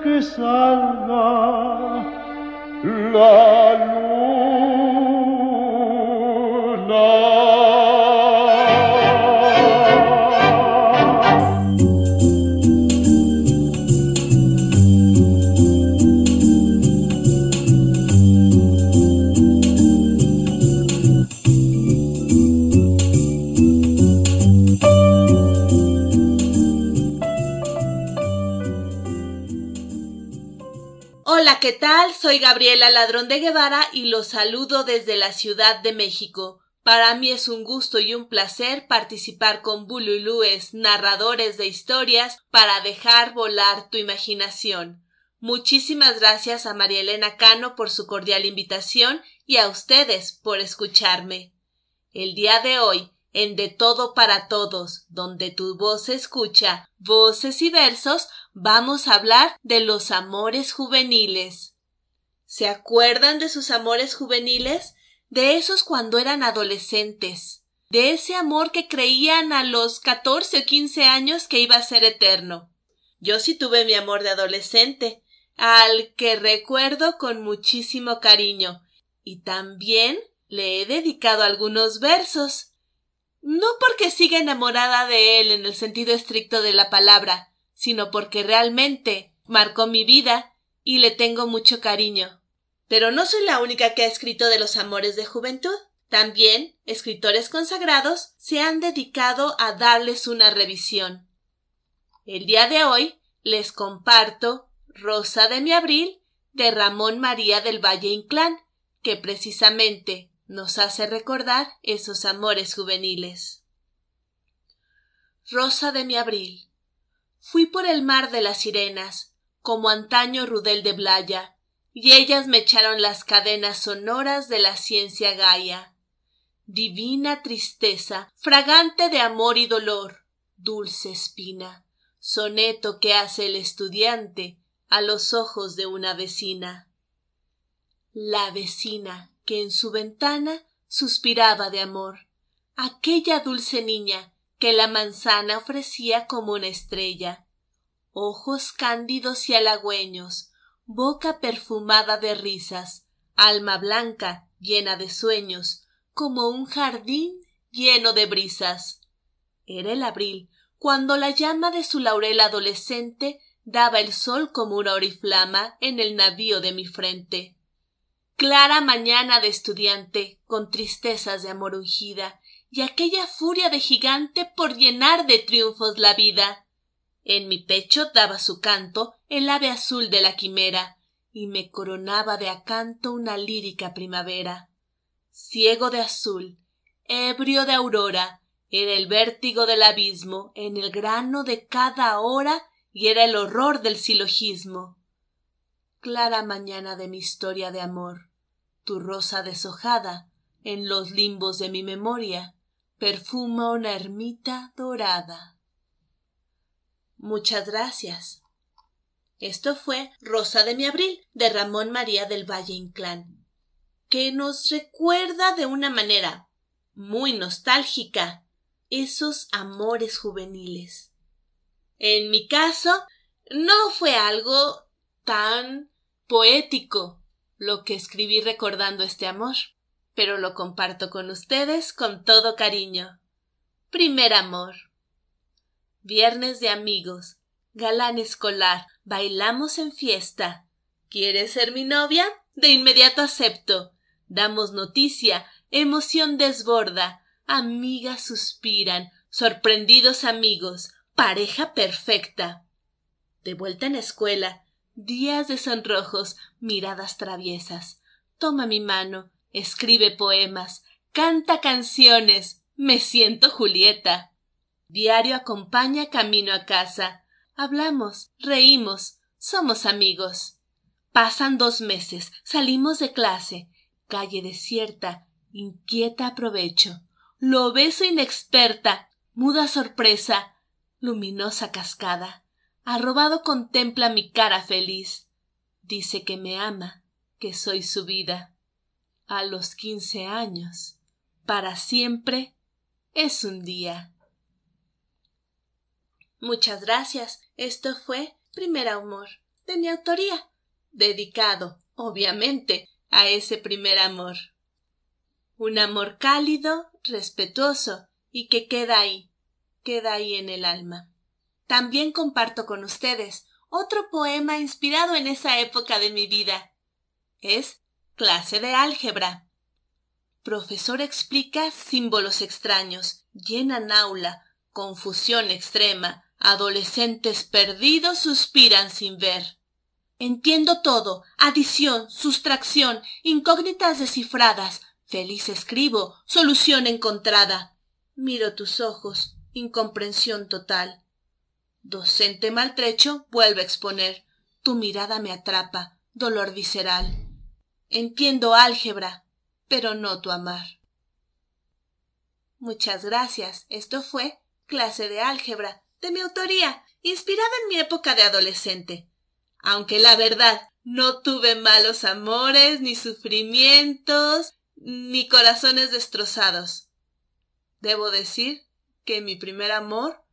che salva la luce. ¿Qué tal? Soy Gabriela Ladrón de Guevara y los saludo desde la Ciudad de México. Para mí es un gusto y un placer participar con bululúes, narradores de historias, para dejar volar tu imaginación. Muchísimas gracias a María Elena Cano por su cordial invitación y a ustedes por escucharme. El día de hoy en De Todo para Todos, donde tu voz escucha, voces y versos, vamos a hablar de los amores juveniles. ¿Se acuerdan de sus amores juveniles? De esos cuando eran adolescentes, de ese amor que creían a los catorce o quince años que iba a ser eterno. Yo sí tuve mi amor de adolescente, al que recuerdo con muchísimo cariño, y también le he dedicado algunos versos. No porque siga enamorada de él en el sentido estricto de la palabra, sino porque realmente marcó mi vida y le tengo mucho cariño. Pero no soy la única que ha escrito de los amores de juventud. También escritores consagrados se han dedicado a darles una revisión. El día de hoy les comparto Rosa de mi abril de Ramón María del Valle Inclán, que precisamente nos hace recordar esos amores juveniles. Rosa de mi abril. Fui por el mar de las sirenas, como antaño Rudel de Blaya, y ellas me echaron las cadenas sonoras de la ciencia Gaia. Divina tristeza, fragante de amor y dolor, dulce espina, soneto que hace el estudiante a los ojos de una vecina. La vecina que en su ventana suspiraba de amor, aquella dulce niña que la manzana ofrecía como una estrella. Ojos cándidos y halagüeños boca perfumada de risas alma blanca llena de sueños como un jardín lleno de brisas. Era el abril cuando la llama de su laurel adolescente daba el sol como una oriflama en el navío de mi frente clara mañana de estudiante con tristezas de amor ungida y aquella furia de gigante por llenar de triunfos la vida. En mi pecho daba su canto el ave azul de la quimera y me coronaba de acanto una lírica primavera. Ciego de azul ebrio de aurora era el vértigo del abismo en el grano de cada hora y era el horror del silogismo. Clara mañana de mi historia de amor tu rosa deshojada en los limbos de mi memoria perfuma una ermita dorada. Muchas gracias. Esto fue rosa de mi abril de ramón maría del valle inclán que nos recuerda de una manera muy nostálgica esos amores juveniles. En mi caso no fue algo tan poético lo que escribí recordando este amor pero lo comparto con ustedes con todo cariño. Primer amor. Viernes de amigos, galán escolar, bailamos en fiesta. ¿Quieres ser mi novia? De inmediato acepto. Damos noticia, emoción desborda, amigas suspiran, sorprendidos amigos, pareja perfecta. De vuelta en escuela, días de sonrojos, miradas traviesas. Toma mi mano, escribe poemas, canta canciones, me siento Julieta. Diario acompaña camino a casa. Hablamos, reímos, somos amigos. Pasan dos meses, salimos de clase, calle desierta, inquieta aprovecho. Lo beso inexperta, muda sorpresa, luminosa cascada. Arrobado contempla mi cara feliz. Dice que me ama, que soy su vida a los quince años. Para siempre es un día. Muchas gracias. Esto fue Primer Amor, de mi autoría, dedicado, obviamente, a ese primer amor. Un amor cálido, respetuoso, y que queda ahí, queda ahí en el alma. También comparto con ustedes otro poema inspirado en esa época de mi vida. Es Clase de álgebra. Profesor explica símbolos extraños, llenan aula, confusión extrema, adolescentes perdidos suspiran sin ver. Entiendo todo, adición, sustracción, incógnitas descifradas, feliz escribo, solución encontrada. Miro tus ojos, incomprensión total. Docente maltrecho vuelve a exponer, tu mirada me atrapa, dolor visceral. Entiendo álgebra, pero no tu amar. Muchas gracias. Esto fue clase de álgebra, de mi autoría, inspirada en mi época de adolescente. Aunque la verdad, no tuve malos amores, ni sufrimientos, ni corazones destrozados. Debo decir que mi primer amor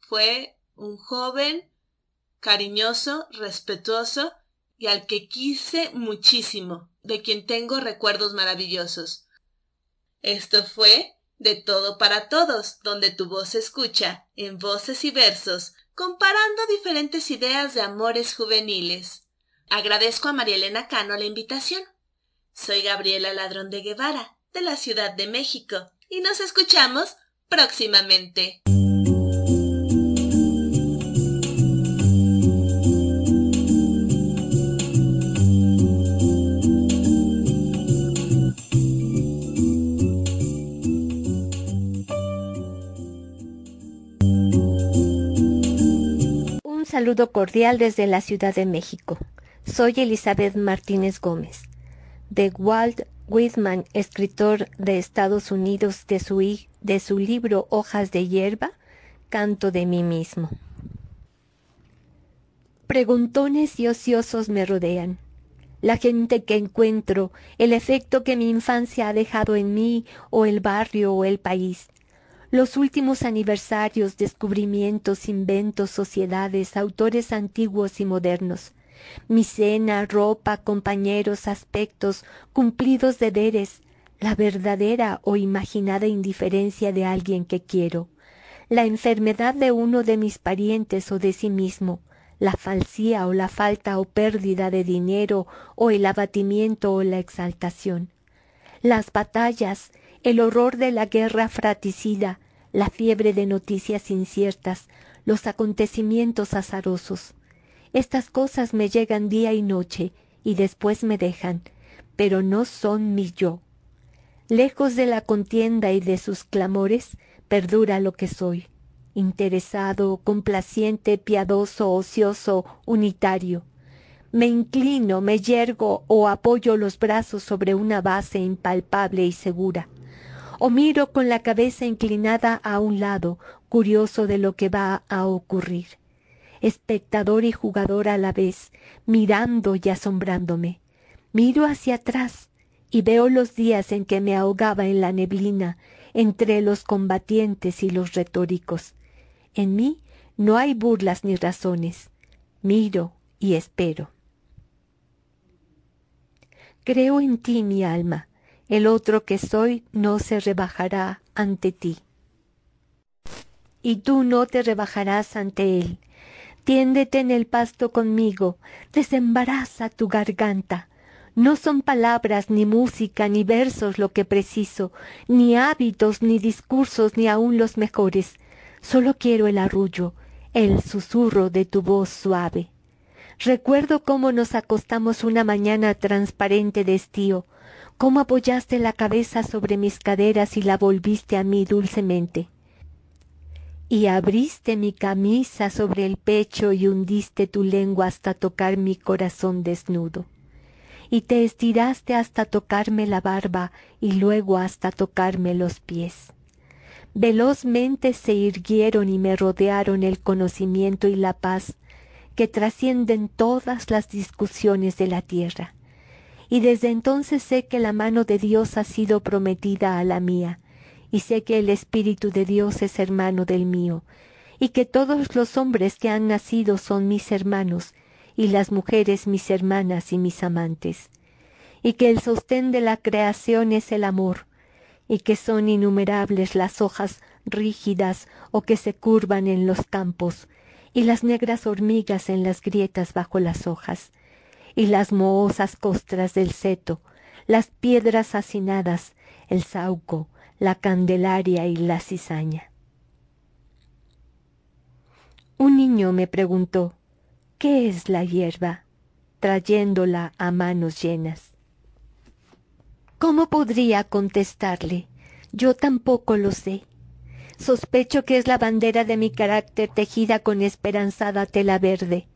fue un joven cariñoso, respetuoso y al que quise muchísimo de quien tengo recuerdos maravillosos. Esto fue De todo para todos, donde tu voz se escucha, en voces y versos, comparando diferentes ideas de amores juveniles. Agradezco a María Elena Cano la invitación. Soy Gabriela Ladrón de Guevara, de la Ciudad de México, y nos escuchamos próximamente. Saludo cordial desde la Ciudad de México. Soy Elizabeth Martínez Gómez. De Walt Whitman, escritor de Estados Unidos, de su, de su libro Hojas de hierba, canto de mí mismo. Preguntones y ociosos me rodean. La gente que encuentro, el efecto que mi infancia ha dejado en mí, o el barrio o el país, los últimos aniversarios, descubrimientos, inventos, sociedades, autores antiguos y modernos, mi cena, ropa, compañeros, aspectos, cumplidos deberes, la verdadera o imaginada indiferencia de alguien que quiero, la enfermedad de uno de mis parientes o de sí mismo, la falsía o la falta o pérdida de dinero o el abatimiento o la exaltación, las batallas, el horror de la guerra fratricida, la fiebre de noticias inciertas, los acontecimientos azarosos. Estas cosas me llegan día y noche y después me dejan, pero no son mi yo. Lejos de la contienda y de sus clamores, perdura lo que soy, interesado, complaciente, piadoso, ocioso, unitario. Me inclino, me yergo o apoyo los brazos sobre una base impalpable y segura. O miro con la cabeza inclinada a un lado, curioso de lo que va a ocurrir. Espectador y jugador a la vez, mirando y asombrándome. Miro hacia atrás, y veo los días en que me ahogaba en la neblina entre los combatientes y los retóricos. En mí no hay burlas ni razones. Miro y espero. Creo en ti, mi alma. El otro que soy no se rebajará ante ti. Y tú no te rebajarás ante él. Tiéndete en el pasto conmigo, desembaraza tu garganta, no son palabras, ni música, ni versos lo que preciso, ni hábitos, ni discursos, ni aun los mejores. Solo quiero el arrullo, el susurro de tu voz suave. Recuerdo cómo nos acostamos una mañana transparente de estío, cómo apoyaste la cabeza sobre mis caderas y la volviste a mí dulcemente. Y abriste mi camisa sobre el pecho y hundiste tu lengua hasta tocar mi corazón desnudo y te estiraste hasta tocarme la barba y luego hasta tocarme los pies. Velozmente se irguieron y me rodearon el conocimiento y la paz que trascienden todas las discusiones de la tierra. Y desde entonces sé que la mano de Dios ha sido prometida a la mía, y sé que el Espíritu de Dios es hermano del mío, y que todos los hombres que han nacido son mis hermanos, y las mujeres mis hermanas y mis amantes, y que el sostén de la creación es el amor, y que son innumerables las hojas rígidas o que se curvan en los campos, y las negras hormigas en las grietas bajo las hojas, y las mohosas costras del seto, las piedras hacinadas, el sauco, la candelaria y la cizaña. Un niño me preguntó ¿Qué es la hierba? trayéndola a manos llenas. ¿Cómo podría contestarle? Yo tampoco lo sé. Sospecho que es la bandera de mi carácter tejida con esperanzada tela verde,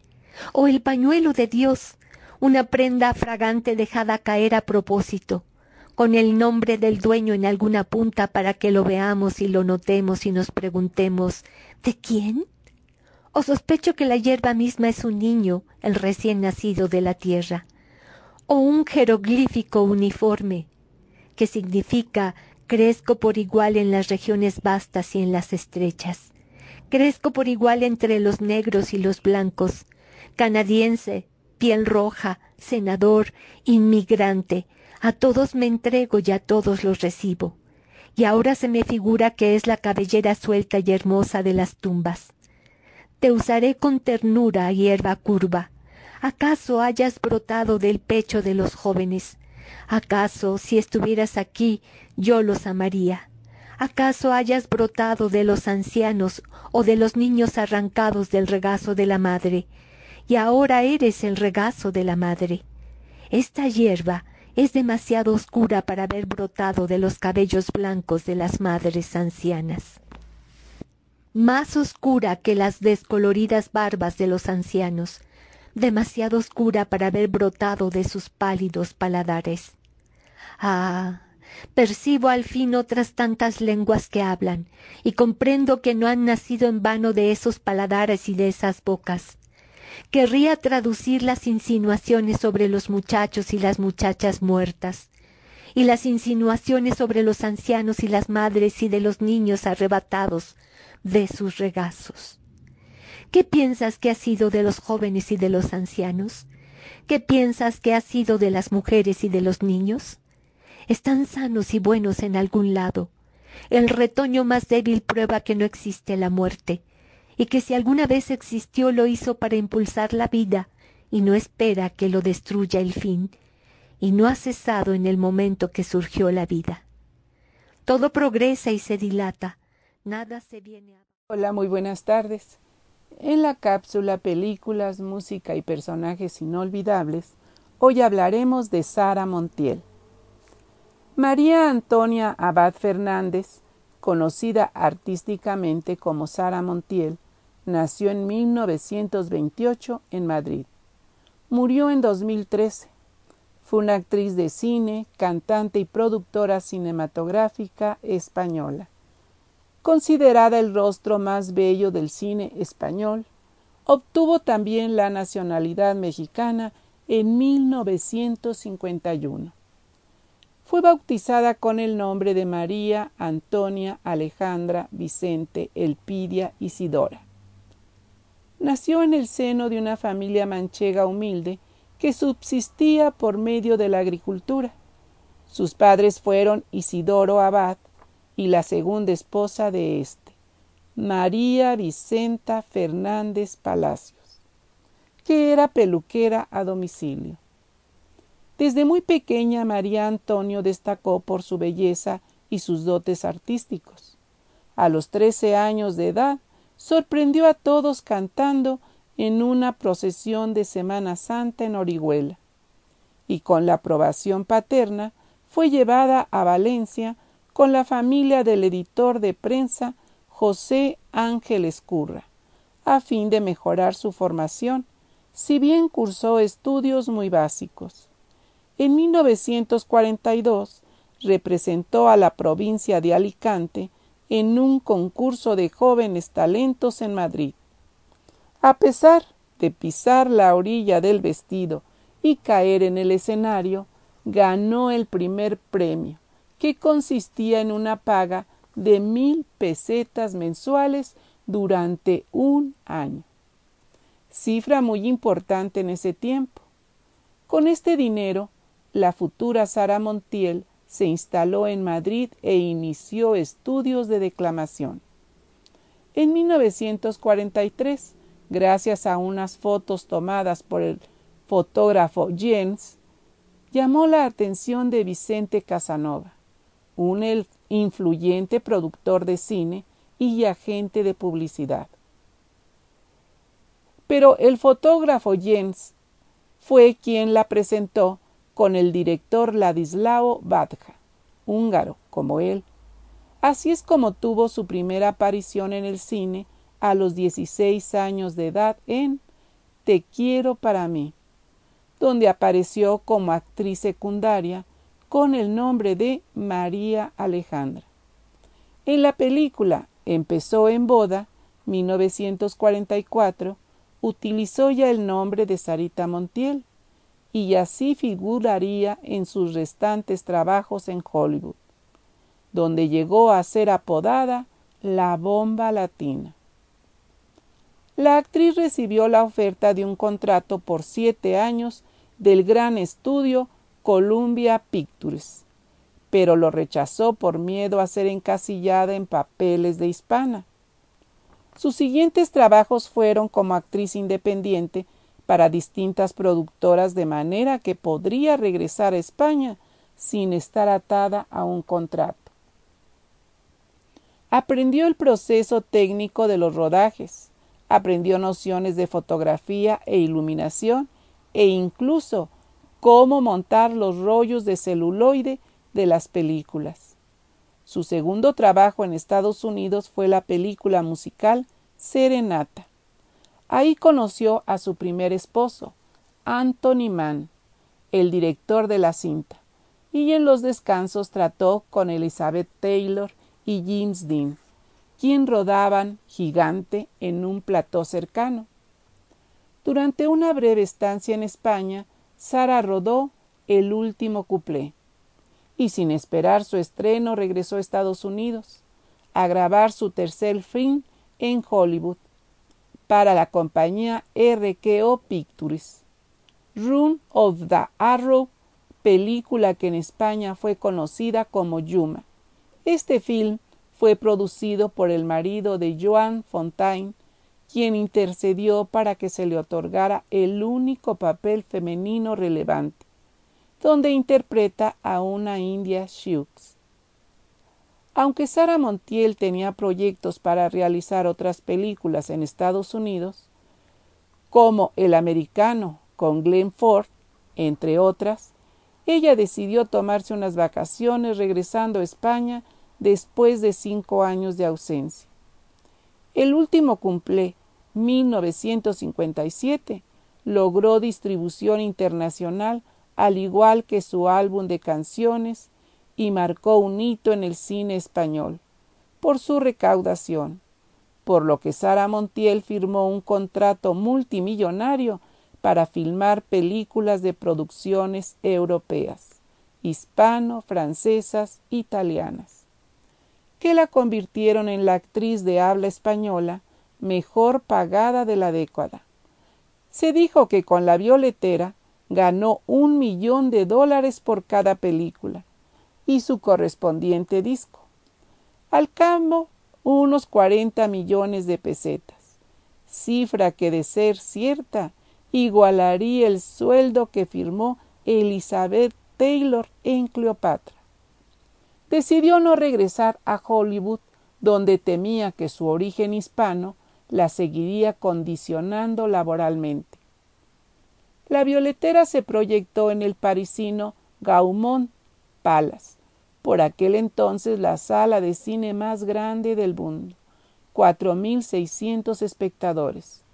o el pañuelo de Dios, una prenda fragante dejada caer a propósito, con el nombre del dueño en alguna punta para que lo veamos y lo notemos y nos preguntemos ¿de quién? o sospecho que la hierba misma es un niño, el recién nacido de la tierra, o un jeroglífico uniforme, que significa crezco por igual en las regiones vastas y en las estrechas, crezco por igual entre los negros y los blancos, canadiense, piel roja, senador, inmigrante, a todos me entrego y a todos los recibo. Y ahora se me figura que es la cabellera suelta y hermosa de las tumbas te usaré con ternura, hierba curva. ¿Acaso hayas brotado del pecho de los jóvenes? ¿Acaso, si estuvieras aquí, yo los amaría? ¿Acaso hayas brotado de los ancianos o de los niños arrancados del regazo de la madre? Y ahora eres el regazo de la madre. Esta hierba es demasiado oscura para haber brotado de los cabellos blancos de las madres ancianas más oscura que las descoloridas barbas de los ancianos, demasiado oscura para haber brotado de sus pálidos paladares. Ah, percibo al fin otras tantas lenguas que hablan, y comprendo que no han nacido en vano de esos paladares y de esas bocas. Querría traducir las insinuaciones sobre los muchachos y las muchachas muertas, y las insinuaciones sobre los ancianos y las madres y de los niños arrebatados de sus regazos. ¿Qué piensas que ha sido de los jóvenes y de los ancianos? ¿Qué piensas que ha sido de las mujeres y de los niños? Están sanos y buenos en algún lado. El retoño más débil prueba que no existe la muerte, y que si alguna vez existió lo hizo para impulsar la vida, y no espera que lo destruya el fin, y no ha cesado en el momento que surgió la vida. Todo progresa y se dilata, nada se viene a... Hola, muy buenas tardes. En la cápsula Películas, Música y Personajes Inolvidables, hoy hablaremos de Sara Montiel. María Antonia Abad Fernández, conocida artísticamente como Sara Montiel, nació en 1928 en Madrid. Murió en 2013. Fue una actriz de cine, cantante y productora cinematográfica española. Considerada el rostro más bello del cine español, obtuvo también la nacionalidad mexicana en 1951. Fue bautizada con el nombre de María Antonia Alejandra Vicente Elpidia Isidora. Nació en el seno de una familia manchega humilde que subsistía por medio de la agricultura. Sus padres fueron Isidoro Abad y la segunda esposa de éste, María Vicenta Fernández Palacios, que era peluquera a domicilio. Desde muy pequeña María Antonio destacó por su belleza y sus dotes artísticos. A los trece años de edad sorprendió a todos cantando en una procesión de Semana Santa en Orihuela, y con la aprobación paterna fue llevada a Valencia con la familia del editor de prensa José Ángel Escurra, a fin de mejorar su formación, si bien cursó estudios muy básicos. En 1942 representó a la provincia de Alicante en un concurso de jóvenes talentos en Madrid. A pesar de pisar la orilla del vestido y caer en el escenario, ganó el primer premio, que consistía en una paga de mil pesetas mensuales durante un año. Cifra muy importante en ese tiempo. Con este dinero, la futura Sara Montiel se instaló en Madrid e inició estudios de declamación. En 1943, gracias a unas fotos tomadas por el fotógrafo Jens, llamó la atención de Vicente Casanova un influyente productor de cine y agente de publicidad. Pero el fotógrafo Jens fue quien la presentó con el director Ladislao Badja, húngaro como él. Así es como tuvo su primera aparición en el cine a los 16 años de edad en Te quiero para mí, donde apareció como actriz secundaria con el nombre de María Alejandra. En la película Empezó en boda, 1944, utilizó ya el nombre de Sarita Montiel y así figuraría en sus restantes trabajos en Hollywood, donde llegó a ser apodada la bomba latina. La actriz recibió la oferta de un contrato por siete años del gran estudio Columbia Pictures, pero lo rechazó por miedo a ser encasillada en papeles de hispana. Sus siguientes trabajos fueron como actriz independiente para distintas productoras de manera que podría regresar a España sin estar atada a un contrato. Aprendió el proceso técnico de los rodajes, aprendió nociones de fotografía e iluminación e incluso cómo montar los rollos de celuloide de las películas. Su segundo trabajo en Estados Unidos fue la película musical Serenata. Ahí conoció a su primer esposo, Anthony Mann, el director de la cinta, y en los descansos trató con Elizabeth Taylor y James Dean, quien rodaban Gigante en un plató cercano. Durante una breve estancia en España, Sara rodó el último cuplé y sin esperar su estreno regresó a Estados Unidos a grabar su tercer film en Hollywood para la compañía RKO Pictures. Run of the Arrow, película que en España fue conocida como Yuma. Este film fue producido por el marido de Joan Fontaine, quien intercedió para que se le otorgara el único papel femenino relevante, donde interpreta a una india Sioux. Aunque Sara Montiel tenía proyectos para realizar otras películas en Estados Unidos, como El Americano con Glenn Ford, entre otras, ella decidió tomarse unas vacaciones regresando a España después de cinco años de ausencia. El último cumple, 1957, logró distribución internacional al igual que su álbum de canciones y marcó un hito en el cine español por su recaudación, por lo que Sara Montiel firmó un contrato multimillonario para filmar películas de producciones europeas, hispano, francesas, italianas, que la convirtieron en la actriz de habla española mejor pagada de la década. Se dijo que con la violetera ganó un millón de dólares por cada película y su correspondiente disco. Al cabo, unos 40 millones de pesetas, cifra que de ser cierta igualaría el sueldo que firmó Elizabeth Taylor en Cleopatra. Decidió no regresar a Hollywood, donde temía que su origen hispano la seguiría condicionando laboralmente. La violetera se proyectó en el parisino Gaumont Palace, por aquel entonces la sala de cine más grande del mundo, cuatro mil seiscientos espectadores.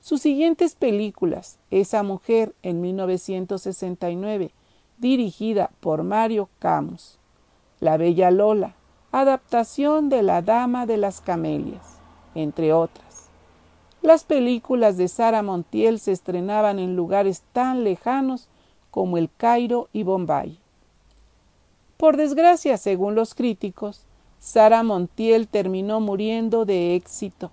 Sus siguientes películas, Esa mujer en 1969, dirigida por Mario Camus, La Bella Lola, adaptación de La Dama de las Camelias, entre otras. Las películas de Sara Montiel se estrenaban en lugares tan lejanos como el Cairo y Bombay. Por desgracia, según los críticos, Sara Montiel terminó muriendo de éxito.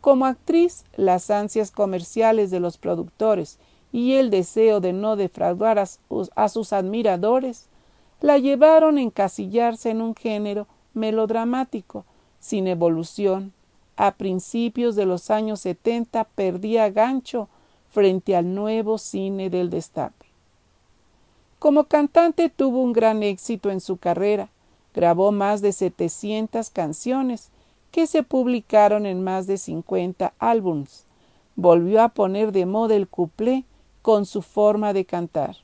Como actriz, las ansias comerciales de los productores y el deseo de no defraudar a, sus admiradores la llevaron a encasillarse en un género melodramático, sin evolución. A principios de los años setenta perdía gancho frente al nuevo cine del destape. Como cantante tuvo un gran éxito en su carrera. Grabó más de 700 canciones que se publicaron en más de 50 álbums. Volvió a poner de moda el cuplé con su forma de cantar.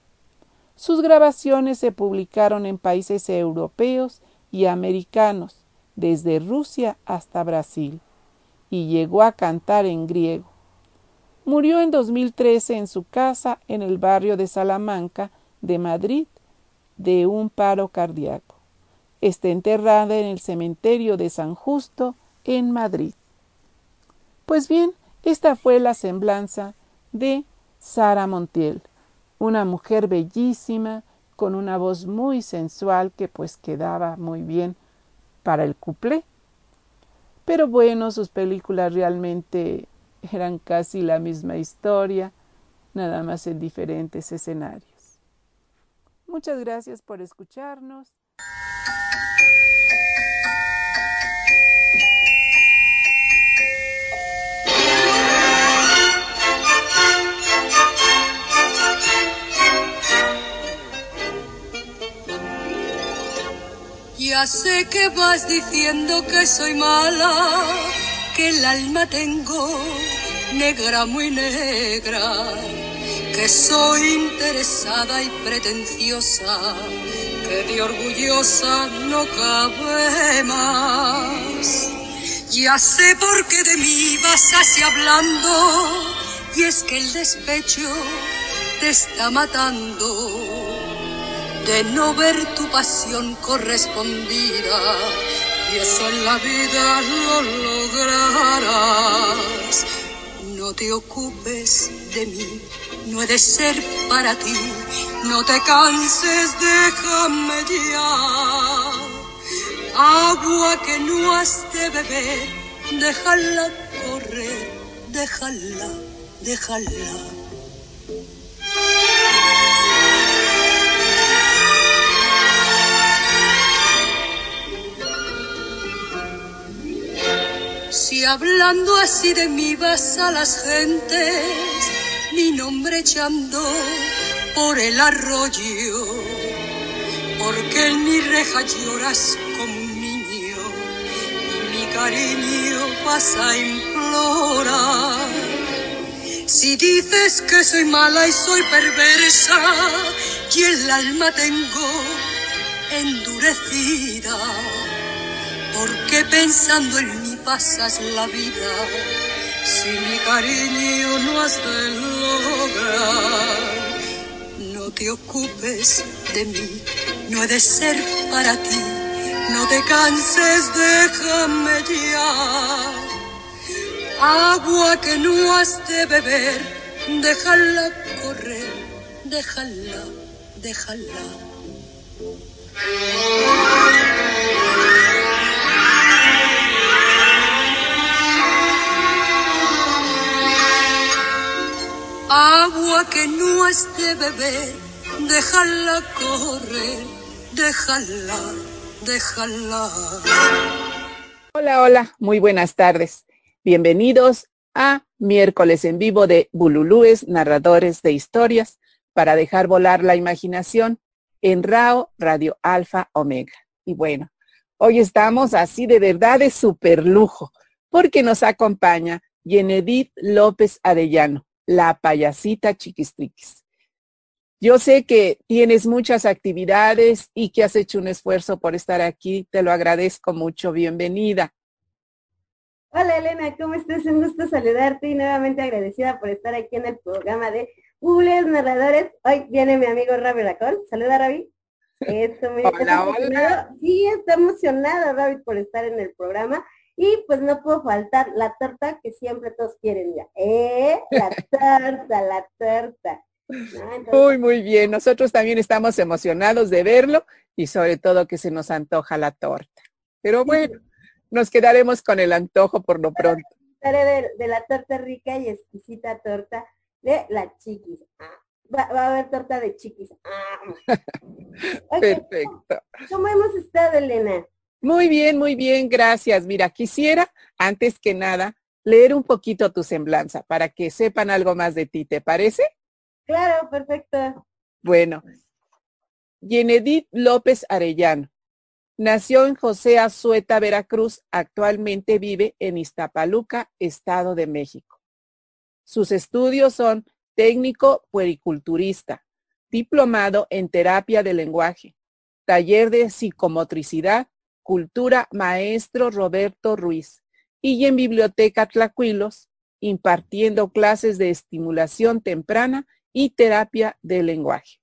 Sus grabaciones se publicaron en países europeos y americanos, desde Rusia hasta Brasil, y llegó a cantar en griego. Murió en 2013 en su casa en el barrio de Salamanca, de Madrid de un paro cardíaco. Está enterrada en el cementerio de San Justo en Madrid. Pues bien, esta fue la semblanza de Sara Montiel, una mujer bellísima, con una voz muy sensual que pues quedaba muy bien para el cuplé. Pero bueno, sus películas realmente eran casi la misma historia, nada más en diferentes escenarios. Muchas gracias por escucharnos. Ya sé que vas diciendo que soy mala, que el alma tengo negra, muy negra que soy interesada y pretenciosa, que de orgullosa no cabe más. Ya sé por qué de mí vas así hablando, y es que el despecho te está matando de no ver tu pasión correspondida, y eso en la vida lo lograrás No te ocupes de mí, no he de ser para ti. No te canses, déjame ya. Agua que no has de beber, déjala correr, déjala, déjala. Si hablando así de mí vas a las gentes, mi nombre echando por el arroyo, porque en mi reja lloras como un niño y mi cariño vas a implorar. Si dices que soy mala y soy perversa y el alma tengo endurecida, porque pensando en mí pasas la vida si mi cariño no has de lograr? No te ocupes de mí, no he de ser para ti, no te canses, déjame ya. Agua que no has de beber, déjala correr, déjala, déjala. Agua que no es de beber, déjala correr, déjala, déjala. Hola, hola, muy buenas tardes. Bienvenidos a miércoles en vivo de Bululúes, narradores de historias, para dejar volar la imaginación en RAO Radio Alfa Omega. Y bueno, hoy estamos así de verdad de super lujo, porque nos acompaña Yenedith López Arellano la payasita chiquistriquis. Yo sé que tienes muchas actividades y que has hecho un esfuerzo por estar aquí. Te lo agradezco mucho. Bienvenida. Hola Elena, ¿cómo estás? Un gusto saludarte y nuevamente agradecida por estar aquí en el programa de Google Narradores. Hoy viene mi amigo Ravi Racón. Saluda Ravi. hola, hola. Sí, está emocionado Ravi por estar en el programa y pues no puedo faltar la torta que siempre todos quieren. ¿Eh? La torta, la torta. Muy, muy bien. Nosotros también estamos emocionados de verlo y sobre todo que se nos antoja la torta. Pero bueno, nos quedaremos con el antojo por lo pronto. De, de la torta rica y exquisita torta de la chiquis. Ah, va, a haber torta de chiquis. Ah. Perfecto. ¿Cómo hemos estado, Elena? Muy bien, muy bien, gracias. Mira, quisiera, antes que nada, leer un poquito tu semblanza para que sepan algo más de ti, ¿te parece? Claro, perfecto. Bueno, Yenedit López Arellano. Nació en José Azueta, Veracruz. Actualmente vive en Iztapaluca, Estado de México. Sus estudios son técnico puericulturista, diplomado en terapia de lenguaje, taller de psicomotricidad Cultura Maestro Roberto Ruiz y en Biblioteca Tlacuilos, impartiendo clases de estimulación temprana y terapia del lenguaje.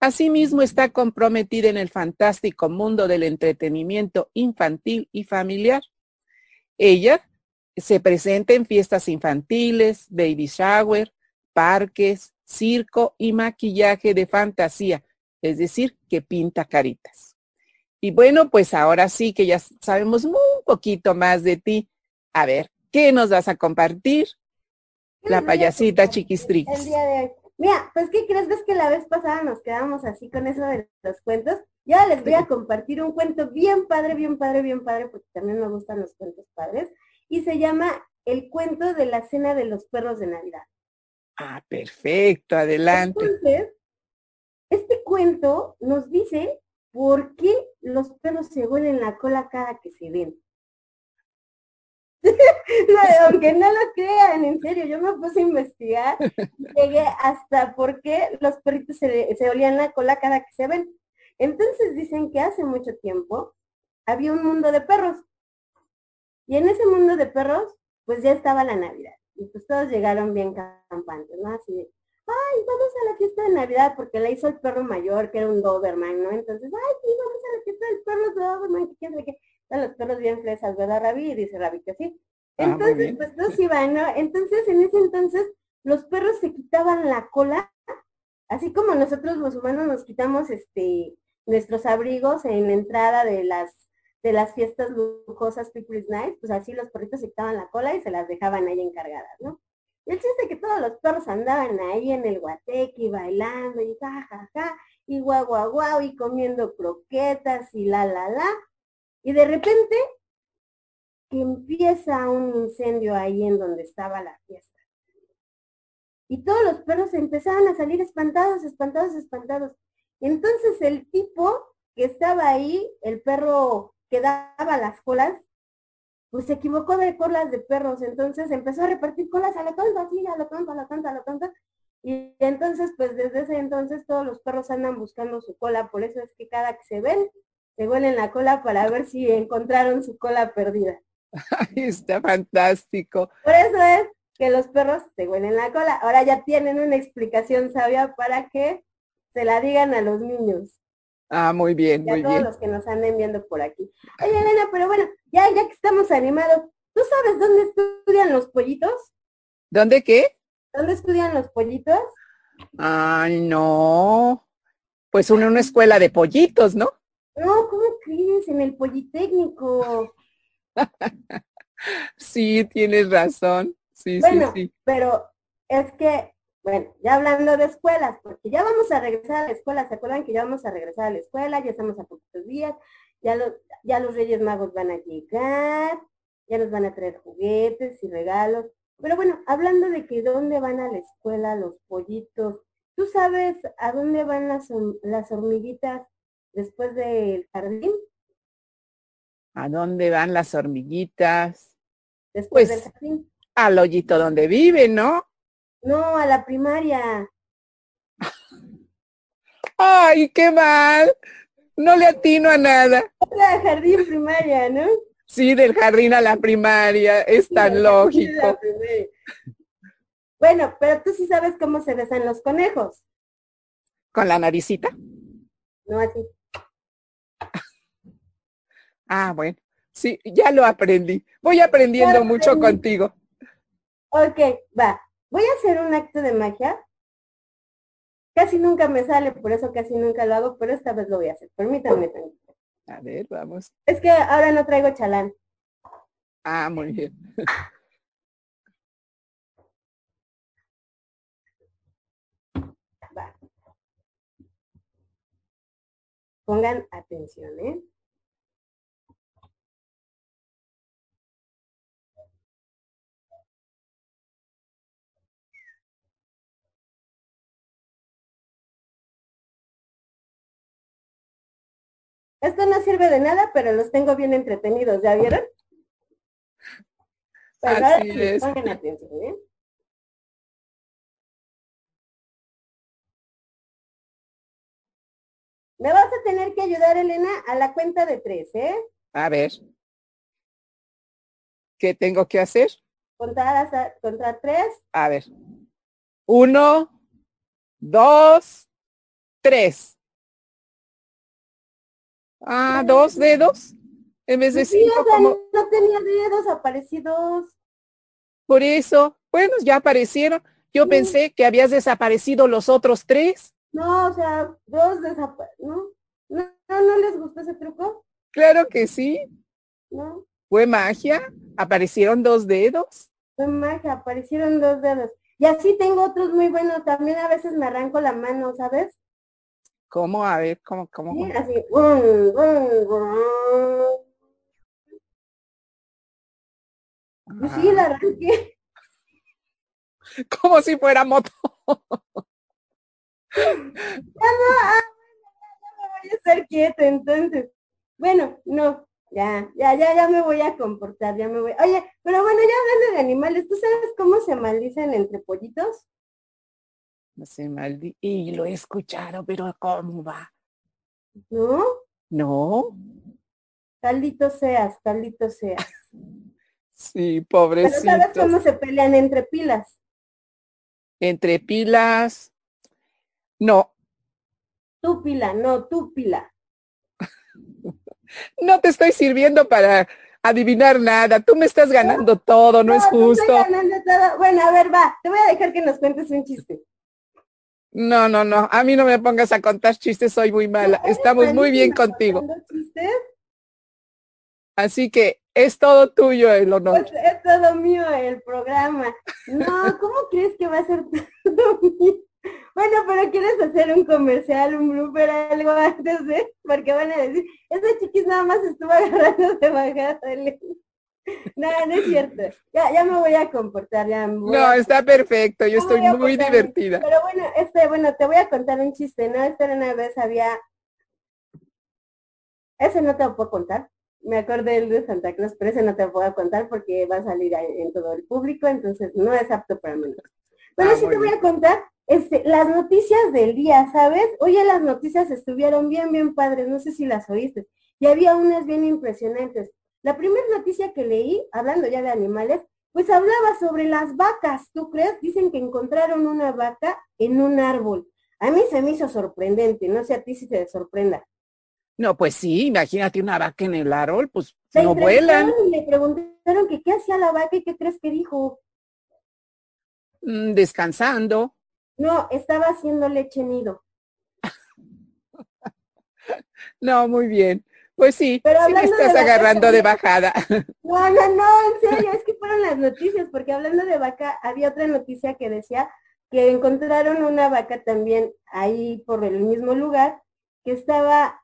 Asimismo, está comprometida en el fantástico mundo del entretenimiento infantil y familiar. Ella se presenta en fiestas infantiles, baby shower, parques, circo y maquillaje de fantasía, es decir, que pinta caritas. Y bueno, pues ahora sí que ya sabemos un poquito más de ti. A ver, ¿qué nos vas a compartir? La payasita chiquistriquis. El día de hoy. Mira, pues ¿qué crees? ¿Ves que la vez pasada nos quedamos así con eso de los cuentos? Ya les voy a compartir un cuento bien padre, bien padre, bien padre, porque también me gustan los cuentos padres. Y se llama El cuento de la cena de los perros de Navidad. Ah, perfecto, adelante. Entonces, este cuento nos dice ¿por qué los perros se huelen la cola cada que se ven? aunque no lo crean, en serio, yo me puse a investigar, llegué hasta por qué los perritos se, se olían la cola cada que se ven. Entonces dicen que hace mucho tiempo había un mundo de perros. Y en ese mundo de perros, pues ya estaba la Navidad. Y pues todos llegaron bien campantes, ¿no? Así ay, vamos a la fiesta de Navidad porque la hizo el perro mayor, que era un Doberman, ¿no? Entonces, ay, sí, vamos a la fiesta del perro Doberman, que quién sabe qué. Los perros bien fresas, ¿verdad, Rabi? Y dice Rabi que sí. Ah, Entonces, bien. pues todos iban, ¿no? Entonces, en ese entonces, los perros se quitaban la cola, así como nosotros los humanos nos quitamos este nuestros abrigos en la entrada de las de las fiestas lujosas People's Night, pues así los perritos se quitaban la cola y se las dejaban ahí encargadas, ¿no? El chiste es que todos los perros andaban ahí en el guateque bailando y ja, ja, ja, y guau, guau, guau, y comiendo croquetas y la, la, la. Y de repente que empieza un incendio ahí en donde estaba la fiesta. Y todos los perros empezaban a salir espantados, espantados, espantados. Entonces el tipo que estaba ahí, el perro que daba las colas, pues se equivocó de colas de perros, entonces empezó a repartir colas a lo tonto, así, a lo tonto, a lo tonto, a lo tonto. Y entonces, pues desde ese entonces todos los perros andan buscando su cola, por eso es que cada que se ven, se huelen la cola para ver si encontraron su cola perdida. Está fantástico. Por eso es que los perros se huelen la cola. Ahora ya tienen una explicación sabia para que se la digan a los niños Ah, muy bien, y a muy todos bien. los que nos anden viendo por aquí. Oye, Elena, pero bueno, ya, ya que estamos animados, ¿tú sabes dónde estudian los pollitos? ¿Dónde qué? ¿Dónde estudian los pollitos? Ay, no. Pues una, una escuela de pollitos, ¿no? No, ¿cómo crees? En el Politécnico. Sí, tienes razón. Sí, Bueno, sí, sí. pero es que, bueno, ya hablando de escuelas, porque ya vamos a regresar a la escuela, ¿se acuerdan que ya vamos a regresar a la escuela? Ya estamos a poquitos días, ya los, ya los Reyes Magos van a llegar, ya nos van a traer juguetes y regalos. Pero bueno, hablando de que dónde van a la escuela los pollitos, ¿tú sabes a dónde van las, las hormiguitas después del jardín? ¿A dónde van las hormiguitas? Después Pues- del jardín. Al hoyito donde viven, ¿no? No, a la primaria. Ay, qué mal. No le atino a nada. Jardín primaria, ¿no? Sí, del jardín a la primaria. Es tan lógico. Bueno, pero tú sí sabes cómo se besan los conejos, Con la naricita. ¿no? Así. Ah, bueno. Sí, ya lo aprendí. Voy aprendiendo mucho contigo. Ok, va. Voy a hacer un acto de magia. Casi nunca me sale, por eso casi nunca lo hago, pero esta vez lo voy a hacer. Permítanme tantito. A ver, vamos. Es que ahora no traigo chalán. Ah, muy bien. Va. Pongan atención, ¿eh? Esto no sirve de nada, pero los tengo bien entretenidos, ¿ya vieron? Pues ahora Así sí, es. pongan atención, ¿eh? Me vas a tener que ayudar, Elena, a la cuenta de tres, ¿eh? A ver. ¿Qué tengo que hacer? Contar hasta contra tres. A ver. Uno, dos, tres. Ah, dos dedos. En vez de sí, cinco, o sea, como no tenía dedos aparecidos. por eso. Bueno, ya aparecieron. Yo Sí. pensé que habías desaparecido los otros tres. No, o sea, dos desaparecieron. ¿No? ¿No? ¿No no les gustó ese truco? Claro que sí. ¿No? Fue magia. Aparecieron dos dedos. Fue magia, aparecieron dos dedos. Y así tengo otros muy buenos. También a veces me arranco la mano, ¿sabes? ¿Cómo? A ver, ¿cómo, cómo? Sí, cómo? así. brum, brum, brum. Pues sí, la arranqué. Como si fuera moto. Ya no, ah, ya me voy a estar quieta entonces. Bueno, no, ya, ya, ya, ya me voy a comportar, ya me voy. Oye, pero bueno, ya hablando de animales, ¿tú sabes cómo se maldicen entre pollitos? No sé, maldi. Y lo he escuchado, pero ¿cómo va? ¿No? No. Caldito seas, caldito seas. Sí, Pero ¿sabes pobrecito. cómo se pelean entre pilas? Entre pilas. No, Tú pila, no, tú pila. no te estoy sirviendo para adivinar nada. Tú me estás ganando todo, no, es justo. ganando todo. Bueno, a ver, va, te voy a dejar que nos cuentes un chiste. No, no, no, a mí no me pongas a contar chistes, soy muy mala. Estamos muy bien contigo. Así que es todo tuyo el honor. Pues es todo mío el programa. No, ¿cómo crees que va a ser todo mío? Bueno, pero ¿quieres hacer un comercial, un blooper, algo antes de? Porque van a decir, ese chiquis nada más estuvo agarrando de bajada. No, no es cierto. Ya, ya me voy a comportar. Ya no, está perfecto. Yo estoy muy divertida. Pero bueno, este, bueno, te voy a contar un chiste, ¿no? Esta una vez había... Ese no te lo puedo contar. Me acordé del de Santa Claus, pero ese no te lo puedo contar porque va a salir en todo el público, entonces no es apto para mí. Pero ah, sí te voy a contar este, las noticias del día, ¿sabes? Oye, las noticias estuvieron bien, bien padres, no sé si las oíste. Y había unas bien impresionantes. La primera noticia que leí, hablando ya de animales, pues hablaba sobre las vacas, ¿tú crees? Dicen que encontraron una vaca en un árbol. A mí se me hizo sorprendente, no sé a ti si te sorprenda. No, pues sí, imagínate una vaca en el árbol, pues no vuelan. Y le preguntaron que qué hacía la vaca y qué crees que dijo. Mm, descansando. No, estaba haciendo leche nido. no, muy bien. Pues sí, Pero sí me estás agarrando de bajada. No, no, no, en serio, es que fueron las noticias, porque hablando de vaca, había otra noticia que decía que encontraron una vaca también ahí por el mismo lugar, que estaba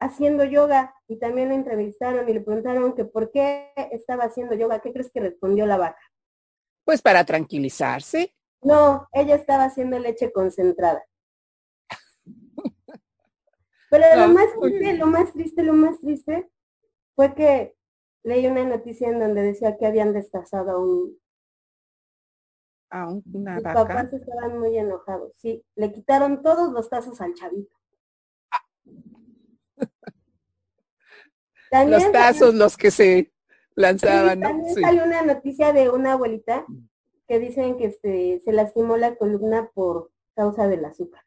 haciendo yoga y también la entrevistaron y le preguntaron que por qué estaba haciendo yoga. ¿Qué crees que respondió la vaca? Pues para tranquilizarse. No, ella estaba haciendo leche concentrada. Pero lo más triste, lo más triste, lo más triste fue que leí una noticia en donde decía que habían destazado a un a una Sus papás estaban muy enojados. Sí, le quitaron todos los tazos al chavito. los tazos, los que se lanzaban, También salió una noticia de una abuelita que dicen que este, se lastimó la columna por causa del azúcar.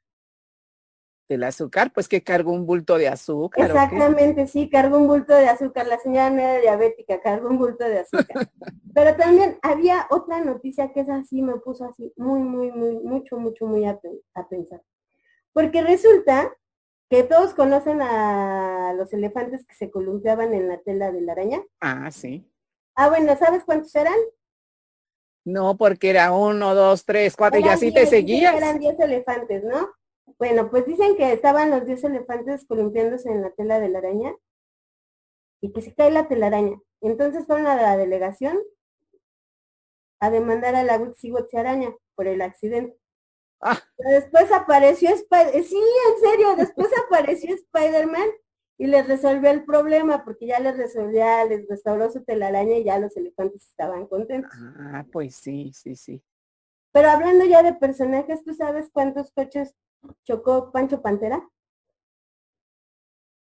¿Del azúcar? Pues que cargó un bulto de azúcar. Exactamente, sí, cargó un bulto de azúcar. La señora no era diabética, cargó un bulto de azúcar. Pero también había otra noticia que es así, me puso así muy, muy, muy, mucho, mucho, muy a, a pensar. Porque resulta que todos conocen a los elefantes que se columpiaban en la tela de la araña. Ah, sí. Ah, bueno, ¿sabes cuántos eran? No, porque era uno, dos, tres, cuatro, y así te seguías. Eran diez elefantes, ¿no? Bueno, pues dicen que estaban los diez elefantes columpiándose en la tela de la araña y que se cae la telaraña. Entonces fueron a la delegación a demandar a la Wixi araña por el accidente. Ah. Después apareció Spider, sí, en serio, después apareció Spider-Man y les resolvió el problema porque ya les resolvió, les restauró su telaraña y ya los elefantes estaban contentos. Ah, pues sí, sí, sí. Pero hablando ya de personajes, ¿tú sabes cuántos coches chocó Pancho Pantera?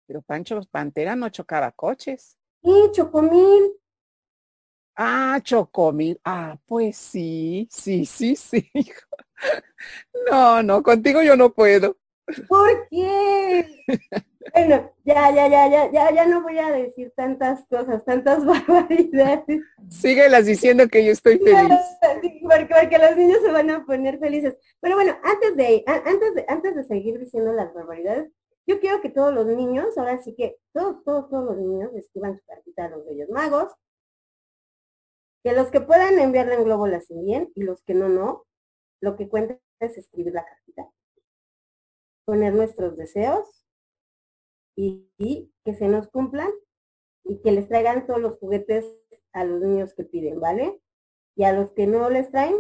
Pero Pancho Pantera no chocaba coches. Sí, chocó mil. Ah, chocó mil. Ah, pues sí, sí, sí, sí. No, no, contigo yo no puedo. ¿Por qué? Bueno, ya, ya, ya, ya, ya, ya no voy a decir tantas cosas, tantas barbaridades. Síguelas diciendo que yo estoy feliz. Porque, los niños se van a poner felices. Pero bueno, antes de, antes de, antes de seguir diciendo las barbaridades, yo quiero que todos los niños, ahora sí que todos, todos, todos los niños escriban su cartita a los Reyes Magos. Que los que puedan enviarla en globo las envíen y los que no, no. Lo que cuenta es escribir la cartita. Poner nuestros deseos y, que se nos cumplan y que les traigan todos los juguetes a los niños que piden, ¿vale? Y a los que no les traen,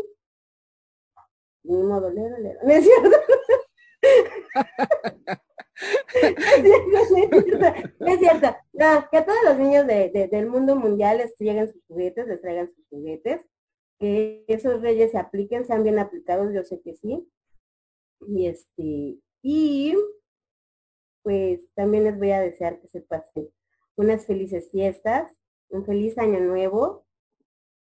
ni modo, lero, lero. ¿No es cierto? es cierto, No, que a todos los niños de, del mundo mundial les traigan sus juguetes, les traigan sus juguetes, que esos reyes se apliquen, sean bien aplicados, yo sé que sí. Y este, y pues también les voy a desear que se pasen unas felices fiestas, un feliz año nuevo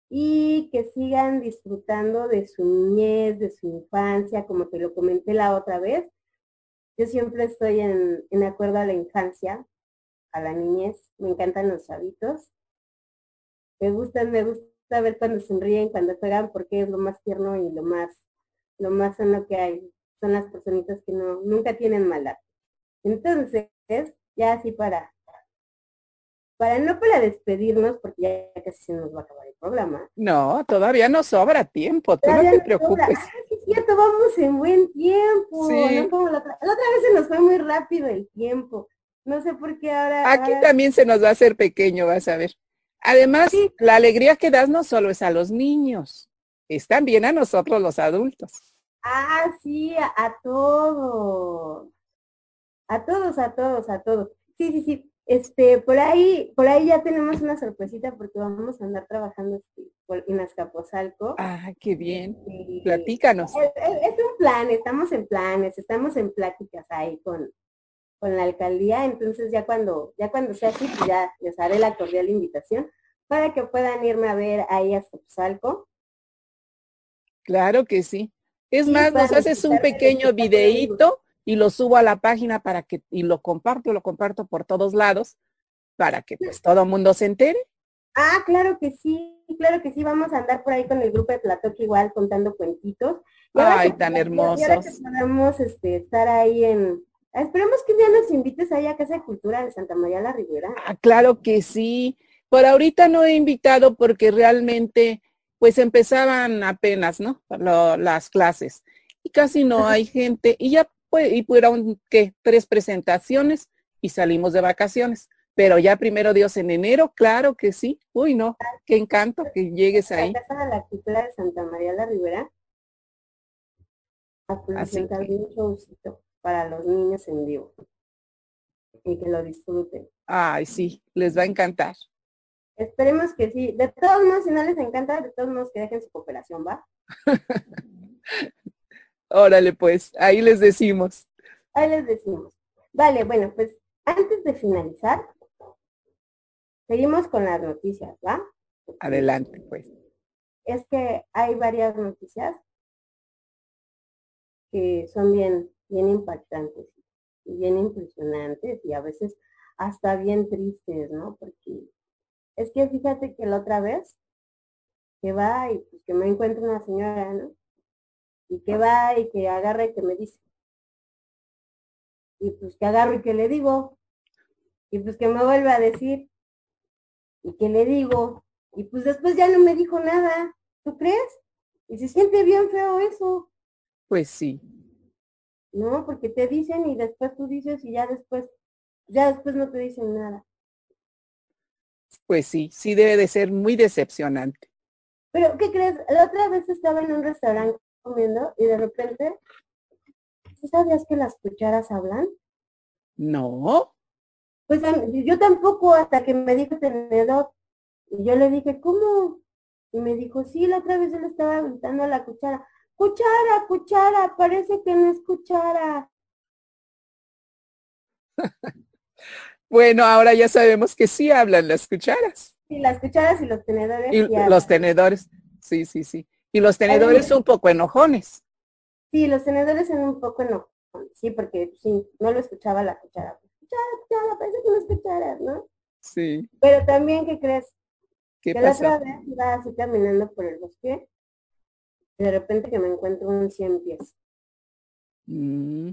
y que sigan disfrutando de su niñez, de su infancia, como te lo comenté la otra vez. Yo siempre estoy en, en acuerdo a la infancia, a la niñez, me encantan los hábitos Me gusta, me gusta ver cuando sonríen, cuando juegan, porque es lo más tierno y lo más, lo más sano que hay. Son las personitas que no, nunca tienen maldad. Entonces, ya así para, para no para despedirnos, porque ya casi se nos va a acabar el programa. No, todavía no sobra tiempo, tú no te preocupes. Ah, sí, cierto, vamos en buen tiempo. No como la, otra, la otra vez se nos fue muy rápido el tiempo. No sé por qué ahora. Aquí también se nos va a hacer pequeño, vas a ver. Además, la alegría que das no solo es a los niños, es también a nosotros los adultos. Ah, sí, a, a todos. A todos, a todos, a todos. Sí, sí, sí. Este, por ahí, por ahí ya tenemos una sorpresita porque vamos a andar trabajando este, en Azcapotzalco. Ah, qué bien. Platícanos. Es, un plan, estamos en planes, estamos en pláticas ahí con, con la alcaldía, entonces ya cuando, ya cuando sea así, pues ya les haré la cordial invitación para que puedan irme a ver ahí a Azcapotzalco. Claro que sí. Es más, nos haces un pequeño videíto y lo subo a la página para que, y lo comparto, lo comparto por todos lados, para que pues todo el mundo se entere. Ah, claro que sí, claro que sí, vamos a andar por ahí con el grupo de Platoque igual contando cuentitos. Ay, tan hermosos. Y podemos este, estar ahí en, esperemos que un día nos invites ahí a Casa de Cultura de Santa María la Ribera. Ah, claro que sí. Por ahorita no he invitado porque realmente pues empezaban apenas, ¿no? las clases. Y casi no hay gente. Y ya y fueron, ¿qué? Tres presentaciones y salimos de vacaciones. Pero ya primero Dios en enero, claro que sí. Uy, no, qué encanto que llegues ahí. La Casa de la Cultura de Santa María la Ribera a presentar un showcito para los niños en vivo y que lo disfruten. Ay, sí, les va a encantar. Esperemos que sí. De todos modos, si no les encanta, de todos modos que dejen su cooperación, ¿va? Órale, pues, ahí les decimos. Ahí les decimos. Vale, bueno, pues antes de finalizar, seguimos con las noticias, ¿va? Adelante, pues. Es que hay varias noticias que son bien, bien impactantes y bien impresionantes y a veces hasta bien tristes, ¿no? Porque es que fíjate que la otra vez que va y pues que me encuentro una señora, ¿no? Y que va y que agarra y que me dice. Y pues que agarro y que le digo. Y pues que me vuelve a decir. Y que le digo. Y pues después ya no me dijo nada. ¿Tú crees? Y se siente bien feo eso. Pues sí. No, porque te dicen y después tú dices y ya después, ya después no te dicen nada. Pues sí, sí debe de ser muy decepcionante. Pero, ¿qué crees? La otra vez estaba en un restaurante comiendo y de repente, sabías que las cucharas hablan? No. Pues yo tampoco hasta que me dijo tenedor. Y yo le dije, ¿cómo? Y me dijo, sí, la otra vez yo le estaba gritando a la cuchara, cuchara, cuchara, parece que no es cuchara. bueno, ahora ya sabemos que sí hablan las cucharas. Sí, las cucharas y los tenedores. Y los tenedores, sí, sí, sí. Y los tenedores un poco enojones. Sí, los tenedores son un poco enojones, sí, porque sí, no lo escuchaba la cuchara. Cuchara, cuchara, parece que no escucharas, ¿no? Sí. Pero también, ¿qué crees? ¿Qué que la otra vez iba así caminando por el bosque y de repente que me encuentro un cien pies. Mm.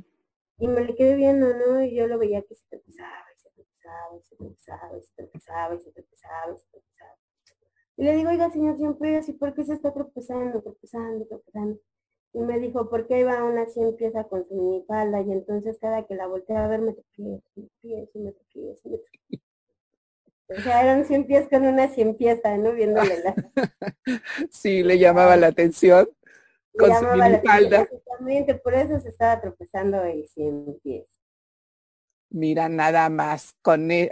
Y me le quedé viendo, ¿no? Y yo lo veía que se tropezaba, y se tropezaba, y se tropezaba, y se tropezaba, y se tropezaba, y se tropezaba. Y le digo, oiga, señor, siempre así, ¿por qué se está tropezando, tropezando, tropezando? Y me dijo, porque iba una cien empieza con su minifalda y entonces cada que la volteaba a ver me tropiezo, me tropiezo, me tropiezo, me tropiezo. O sea, eran cien pies con una cien pieza, ¿no? Viéndole la... sí, le llamaba la atención con su minifalda. Exactamente, por eso se estaba tropezando el cien pies. Mira, nada más, con e,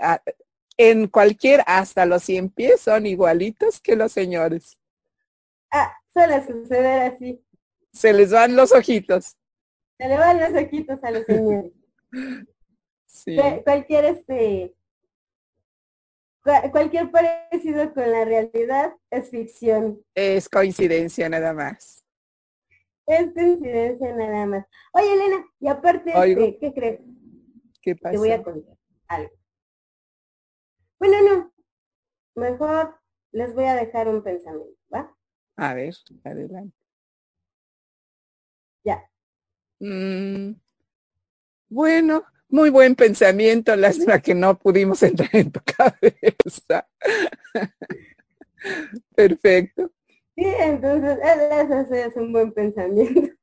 en cualquier, hasta los 100 pies son igualitos que los señores. Ah, suele suceder así. Se les van los ojitos. Se le van los ojitos a los señores. Sí. Cualquier este cualquier parecido con la realidad es ficción. Es coincidencia nada más. Es coincidencia nada más. Oye, Elena, y aparte, este, ¿qué crees? ¿Qué pasa? Te voy a contar algo. Bueno, no. Mejor les voy a dejar un pensamiento, ¿va? A ver, adelante. Ya. Mm, bueno, muy buen pensamiento, lástima que no pudimos entrar en tu cabeza. Perfecto. Sí, entonces ese es un buen pensamiento.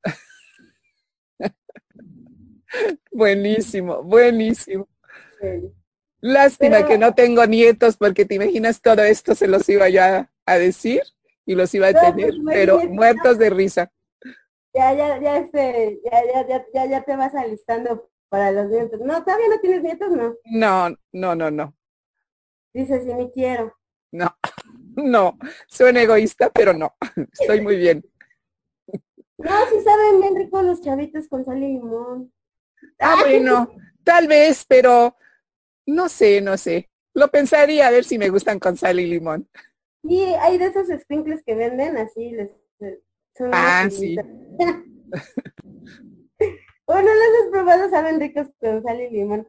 buenísimo, buenísimo. Lástima que no tengo nietos porque te imaginas todo esto se los iba ya a decir y los iba a tener, pues, pero muertos de risa. Ya, ya, ya, este, ya, ya, ya, ya, ya te vas alistando para los nietos. No, todavía no tienes nietos, ¿no? No, no, no, no. Dice, sí, ni quiero. No, no, suena egoísta, pero no, estoy muy bien. No, si saben bien rico los chavitos con sal y limón. Ah, bueno, tal vez, pero no sé, no sé. Lo pensaría a ver si me gustan con sal y limón. Y hay de esos sprinkles que venden así, les, son Ah, sí. bueno, los has probado, saben ricos con sal y limón.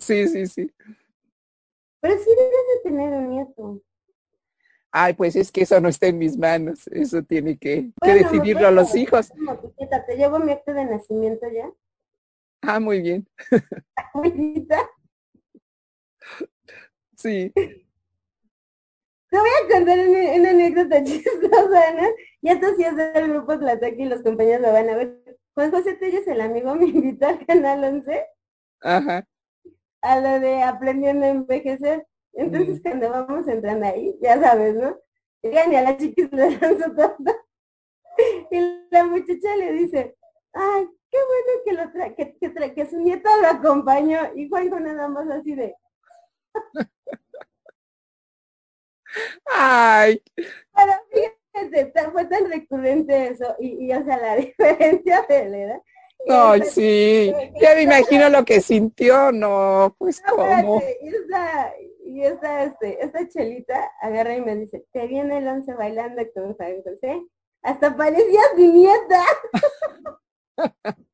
Sí, sí, sí. Pero sí debes de tener un nieto. Ay, pues es que eso no está en mis manos. Eso tiene que, decidirlo a los hijos. Te llevo mi acto de nacimiento ya. Ah, muy bien. Sí. Te voy a contar una, anécdota chistosa, ¿no? Ya tú sí es del grupo Tlatoc y los compañeros lo van a ver. Juan José Telles, el amigo, me invitó al Canal 11. Ajá. A lo de aprendiendo a envejecer. Entonces, mm. cuando vamos entrando ahí, ya sabes, ¿no? Llegan y a la chiquis le lanzo todo. Y la muchacha le dice, ay, qué bueno que lo tra que, que, que su nieta lo acompañó. Y Juanjo nada más así de, Ay. Pero fíjate, fue tan recurrente eso y, y, o sea, la diferencia de la edad. Ay, sí, ya me imagino lo que sintió, no, pues cómo. Y esta, y esta, este, esta chelita agarra y me dice, te viene el once bailando con San José. Hasta parecías mi nieta.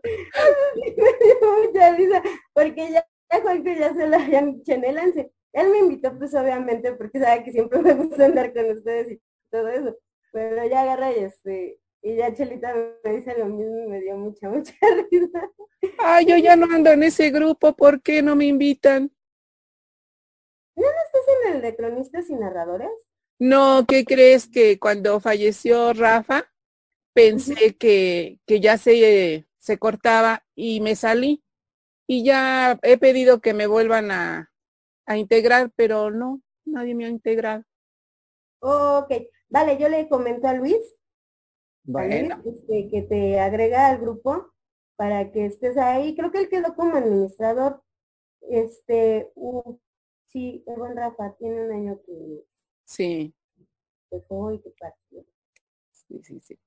me dio mucha risa, porque ya que ya se lo habían dicho en el lance. Él me invitó, pues obviamente, porque sabe que siempre me gusta andar con ustedes y todo eso. Pero ya agarra y este, y ya Chelita me dice lo mismo y me dio mucha, mucha risa. Ay, yo ya no ando en ese grupo, ¿por qué no me invitan? ¿No, no estás en el de cronistas y narradores? No, ¿qué crees que cuando falleció Rafa, pensé que, que ya se, se cortaba y me salí? y ya he pedido que me vuelvan a, integrar, pero no, nadie me ha integrado. Ok, vale, yo le comento a Luis, bueno. Este, que te agrega al grupo para que estés ahí. Creo que él quedó como administrador. Este, uh, sí, el buen Rafa, tiene un año que sí. dejó y que Sí, sí, sí.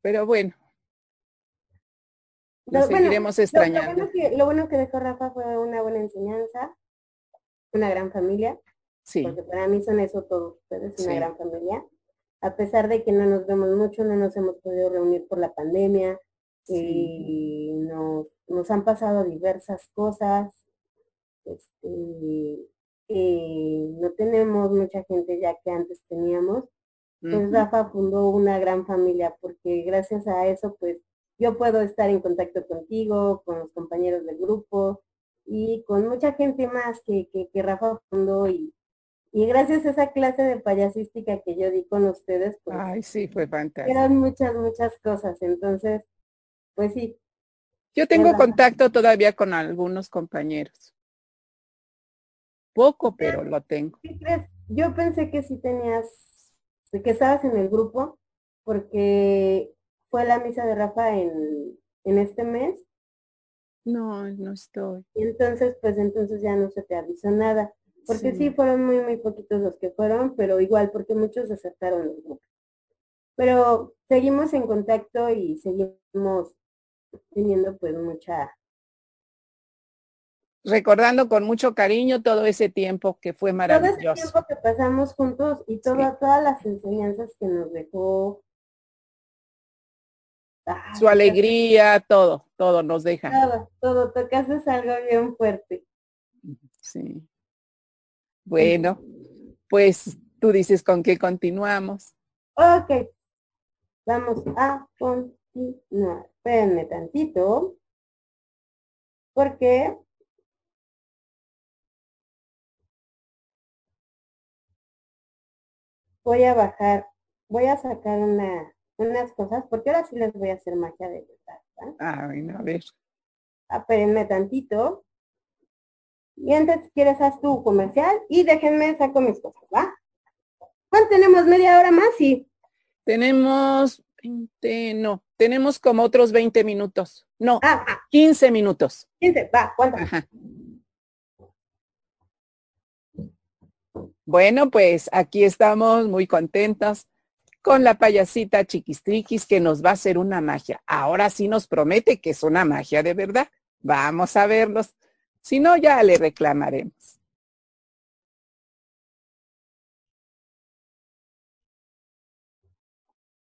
Pero bueno, lo seguiremos extrañando. Lo, bueno que, dejó Rafa fue una buena enseñanza, una gran familia. Sí. Porque para mí son eso todos ustedes, una gran familia. A pesar de que no nos vemos mucho, no nos hemos podido reunir por la pandemia, y nos, nos han pasado diversas cosas. Este, no tenemos mucha gente ya que antes teníamos. Pues Rafa fundó una gran familia porque gracias a eso pues yo puedo estar en contacto contigo, con los compañeros del grupo y con mucha gente más que, que, Rafa fundó y, y gracias a esa clase de payasística que yo di con ustedes, pues, Ay, sí, fue fantástico. Eran muchas, muchas cosas. Entonces, pues sí. Yo tengo contacto todavía con algunos compañeros. Poco, pero lo tengo. ¿Qué crees? Yo pensé que sí tenías, que estabas en el grupo, porque fue la misa de Rafa en, este mes. No, no estoy. Y entonces, pues entonces ya no se te avisó nada. Porque sí. fueron muy, muy poquitos los que fueron, pero igual, porque muchos aceptaron el grupo. Pero seguimos en contacto y seguimos teniendo pues mucha... Recordando con mucho cariño todo ese tiempo que fue maravilloso. Todo ese tiempo que pasamos juntos y todas las enseñanzas que nos dejó su alegría, todo, todo nos deja. Todo, todo, tocas algo bien fuerte. Sí. Bueno, pues tú dices con qué continuamos. Ok. Vamos a continuar. Espérenme tantito. Porque voy a bajar, voy a sacar una, unas cosas, porque ahora sí les voy a hacer magia de verdad. Ah, bueno, a ver. Espérenme tantito. Y antes, quieres, haz tu comercial y déjenme saco mis cosas, ¿va? ¿Cuánto tenemos? ¿Media hora más? Sí. Tenemos 20, no, tenemos como otros 20 minutos. No, Ah, ah, 15 minutos. 15, va, ¿cuánto? Ajá. Bueno, pues aquí estamos muy contentos con la payasita Chiquistriquis que nos va a hacer una magia. Ahora sí nos promete que es una magia de verdad. Vamos a verlos. Si no, ya le reclamaremos.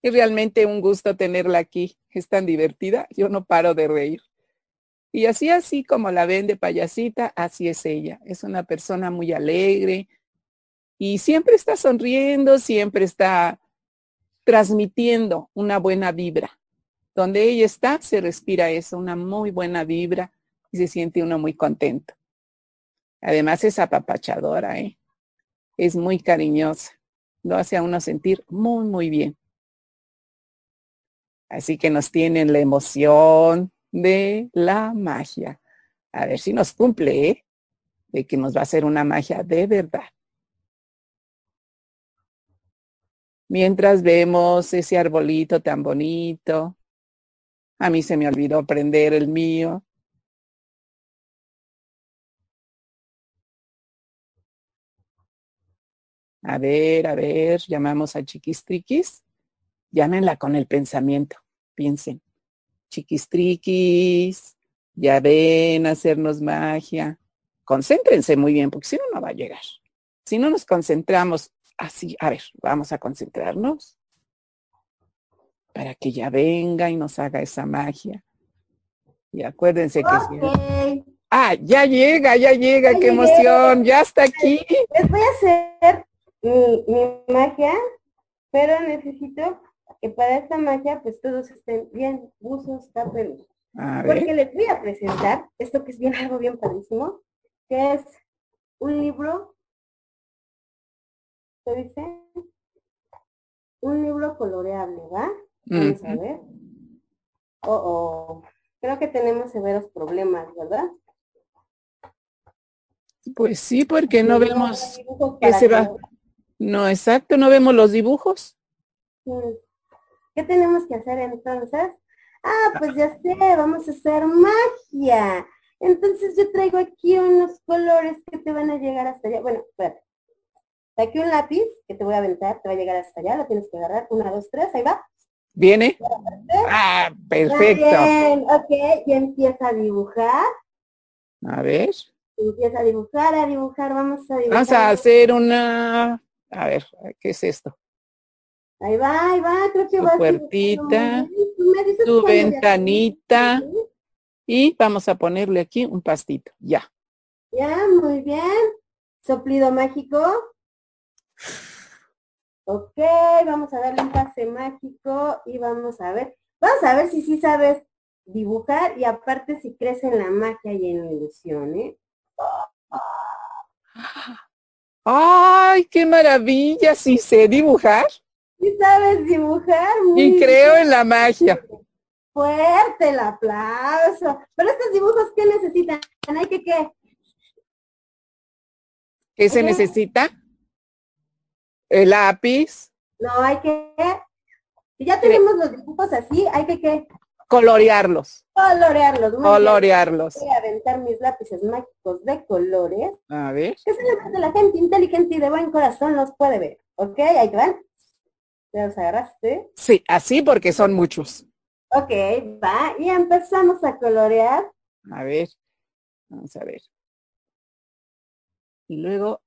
Es realmente un gusto tenerla aquí. Es tan divertida. Yo no paro de reír. Y así, así como la ven de payasita, así es ella. Es una persona muy alegre y siempre está sonriendo, siempre está transmitiendo una buena vibra. Donde ella está, se respira eso, una muy buena vibra y se siente uno muy contento. Además es apapachadora, ¿eh? es muy cariñosa. Lo hace a uno sentir muy, muy bien. Así que nos tienen la emoción de la magia. A ver si nos cumple, ¿eh? de que nos va a hacer una magia de verdad. Mientras vemos ese arbolito tan bonito. A mí se me olvidó prender el mío. A ver, a ver, llamamos a Chiquistriquis. Llámenla con el pensamiento. Piensen. Chiquistriquis, ya ven hacernos magia. Concéntrense muy bien, porque si no, no va a llegar. Si no nos concentramos así, a ver, vamos a concentrarnos para que ya venga y nos haga esa magia. Y acuérdense que si... Ah, ya llega, ya llega, Ya qué llegué. emoción, ya está aquí. Les voy a hacer mi, mi magia, pero necesito que para esta magia pues todos estén bien buzos, tapen. Porque les voy a presentar esto que es bien algo bien padrísimo, que es un libro, ¿qué dice? Un libro coloreable, ¿va? Vamos a ver. Oh, oh. Creo que tenemos severos problemas, ¿verdad? pues sí, porque no vemos, que se va. no, exacto, no vemos los dibujos. ¿Qué tenemos que hacer entonces? Ah, pues ya sé, vamos a hacer magia. Entonces yo traigo aquí unos colores que te van a llegar hasta allá. Bueno, espérate. Aquí un lápiz que te voy a aventar, te va a llegar hasta allá, lo tienes que agarrar. Una, dos, tres, ahí va. ¿Viene? Ah, perfecto. Bien, ok, y empieza a dibujar. A ver, Empieza a dibujar, a dibujar, vamos a dibujar. vamos a hacer una, a ver, ¿qué es esto? Ahí va, ahí va, creo que Su va puertita, su ventanita. Y vamos a ponerle aquí un pastito, ya. Ya, muy bien. Soplido mágico. Ok, vamos a darle un pase mágico y vamos a ver. Vamos a ver si sí sabes dibujar y aparte si crees en la magia y en la ilusión, ¿eh? ¡Ay, qué maravilla! Sí sé dibujar Sí sabes dibujar, muy y creo en la magia. fuerte el aplauso. Pero estos dibujos, ¿qué necesitan? Hay que qué? ¿Qué se necesita? El lápiz, No, hay que... Si ya tenemos los dibujos así, hay que qué? colorearlos, Colorearlos. muy bien. colorearlos. Voy a aventar mis lápices mágicos de colores, A ver, que solamente la gente inteligente y de buen corazón los puede ver. ¿Ok? Ahí te van. ¿Ya los agarraste? sí, así porque son muchos. Ok, va. Y empezamos a colorear. A ver, vamos a ver. Y luego,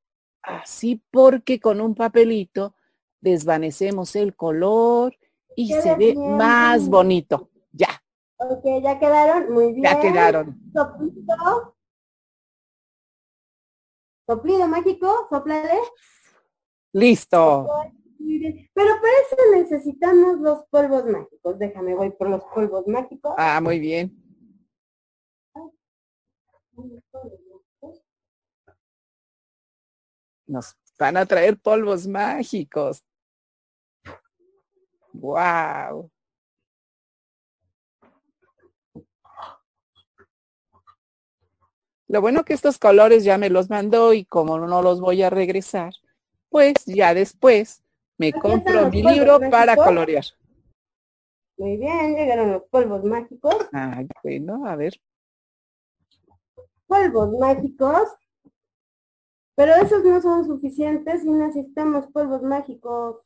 así porque con un papelito desvanecemos el color y se ve bien más bonito. Ya, Ok, ya quedaron. Muy bien. ya quedaron. Soplido. Soplido mágico, soplale. Listo. Pero para eso necesitamos los polvos mágicos. Déjame, voy por los polvos mágicos. Ah, muy bien. Nos van a traer polvos mágicos. Wow. Lo bueno que estos colores ya me los mandó y como no los voy a regresar, pues ya después me compro mi libro para colorear. Muy bien, llegaron los polvos mágicos. Ay, bueno, a ver. Polvos mágicos. Pero esos no son suficientes y necesitamos polvos mágicos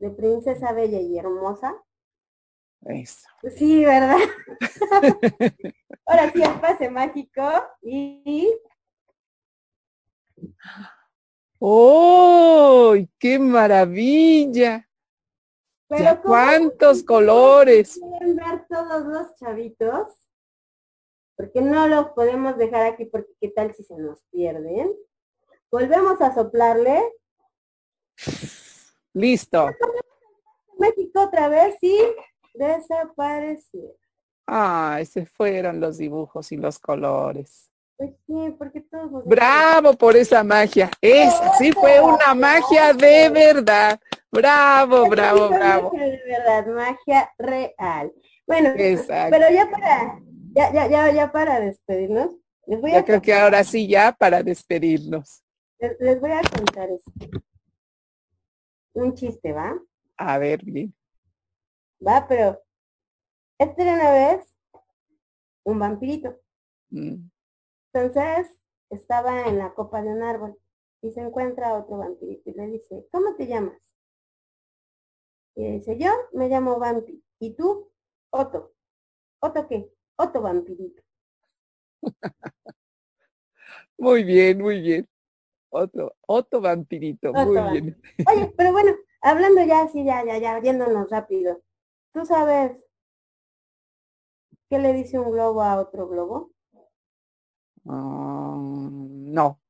de princesa bella y hermosa. Eso. Sí, ¿verdad? Ahora sí, el pase mágico y... ¡Oh! ¡Qué maravilla! Pero ¿Cuántos colores? Quieren ver todos los chavitos, porque no los podemos dejar aquí porque qué tal si se nos pierden. Volvemos a soplarle. Listo. México otra vez y desapareció. Ah, se fueron los dibujos y los colores. Pues sí, porque todos. Bravo por esa magia. Esa sí fue una magia de verdad. Bravo, bravo, bravo. De verdad, magia real. Bueno, pero ya para, ya, ya, ya, ya para despedirnos, les voy creo que ahora sí ya para despedirnos. Les, voy a contar esto. Un chiste, ¿va? A ver, bien. Va, pero este era una vez un vampirito. Mm. Entonces estaba en la copa de un árbol y se encuentra otro vampirito y le dice, ¿cómo te llamas? Y dice, yo me llamo Vampi. ¿Y tú? Otto. ¿Otto qué? Otto vampirito. muy bien, muy bien. Otro, otro vampirito, muy bien. Oye, pero bueno, hablando ya así, ya, ya, ya, yéndonos rápido. ¿Tú sabes qué le dice un globo a otro globo? Um, no.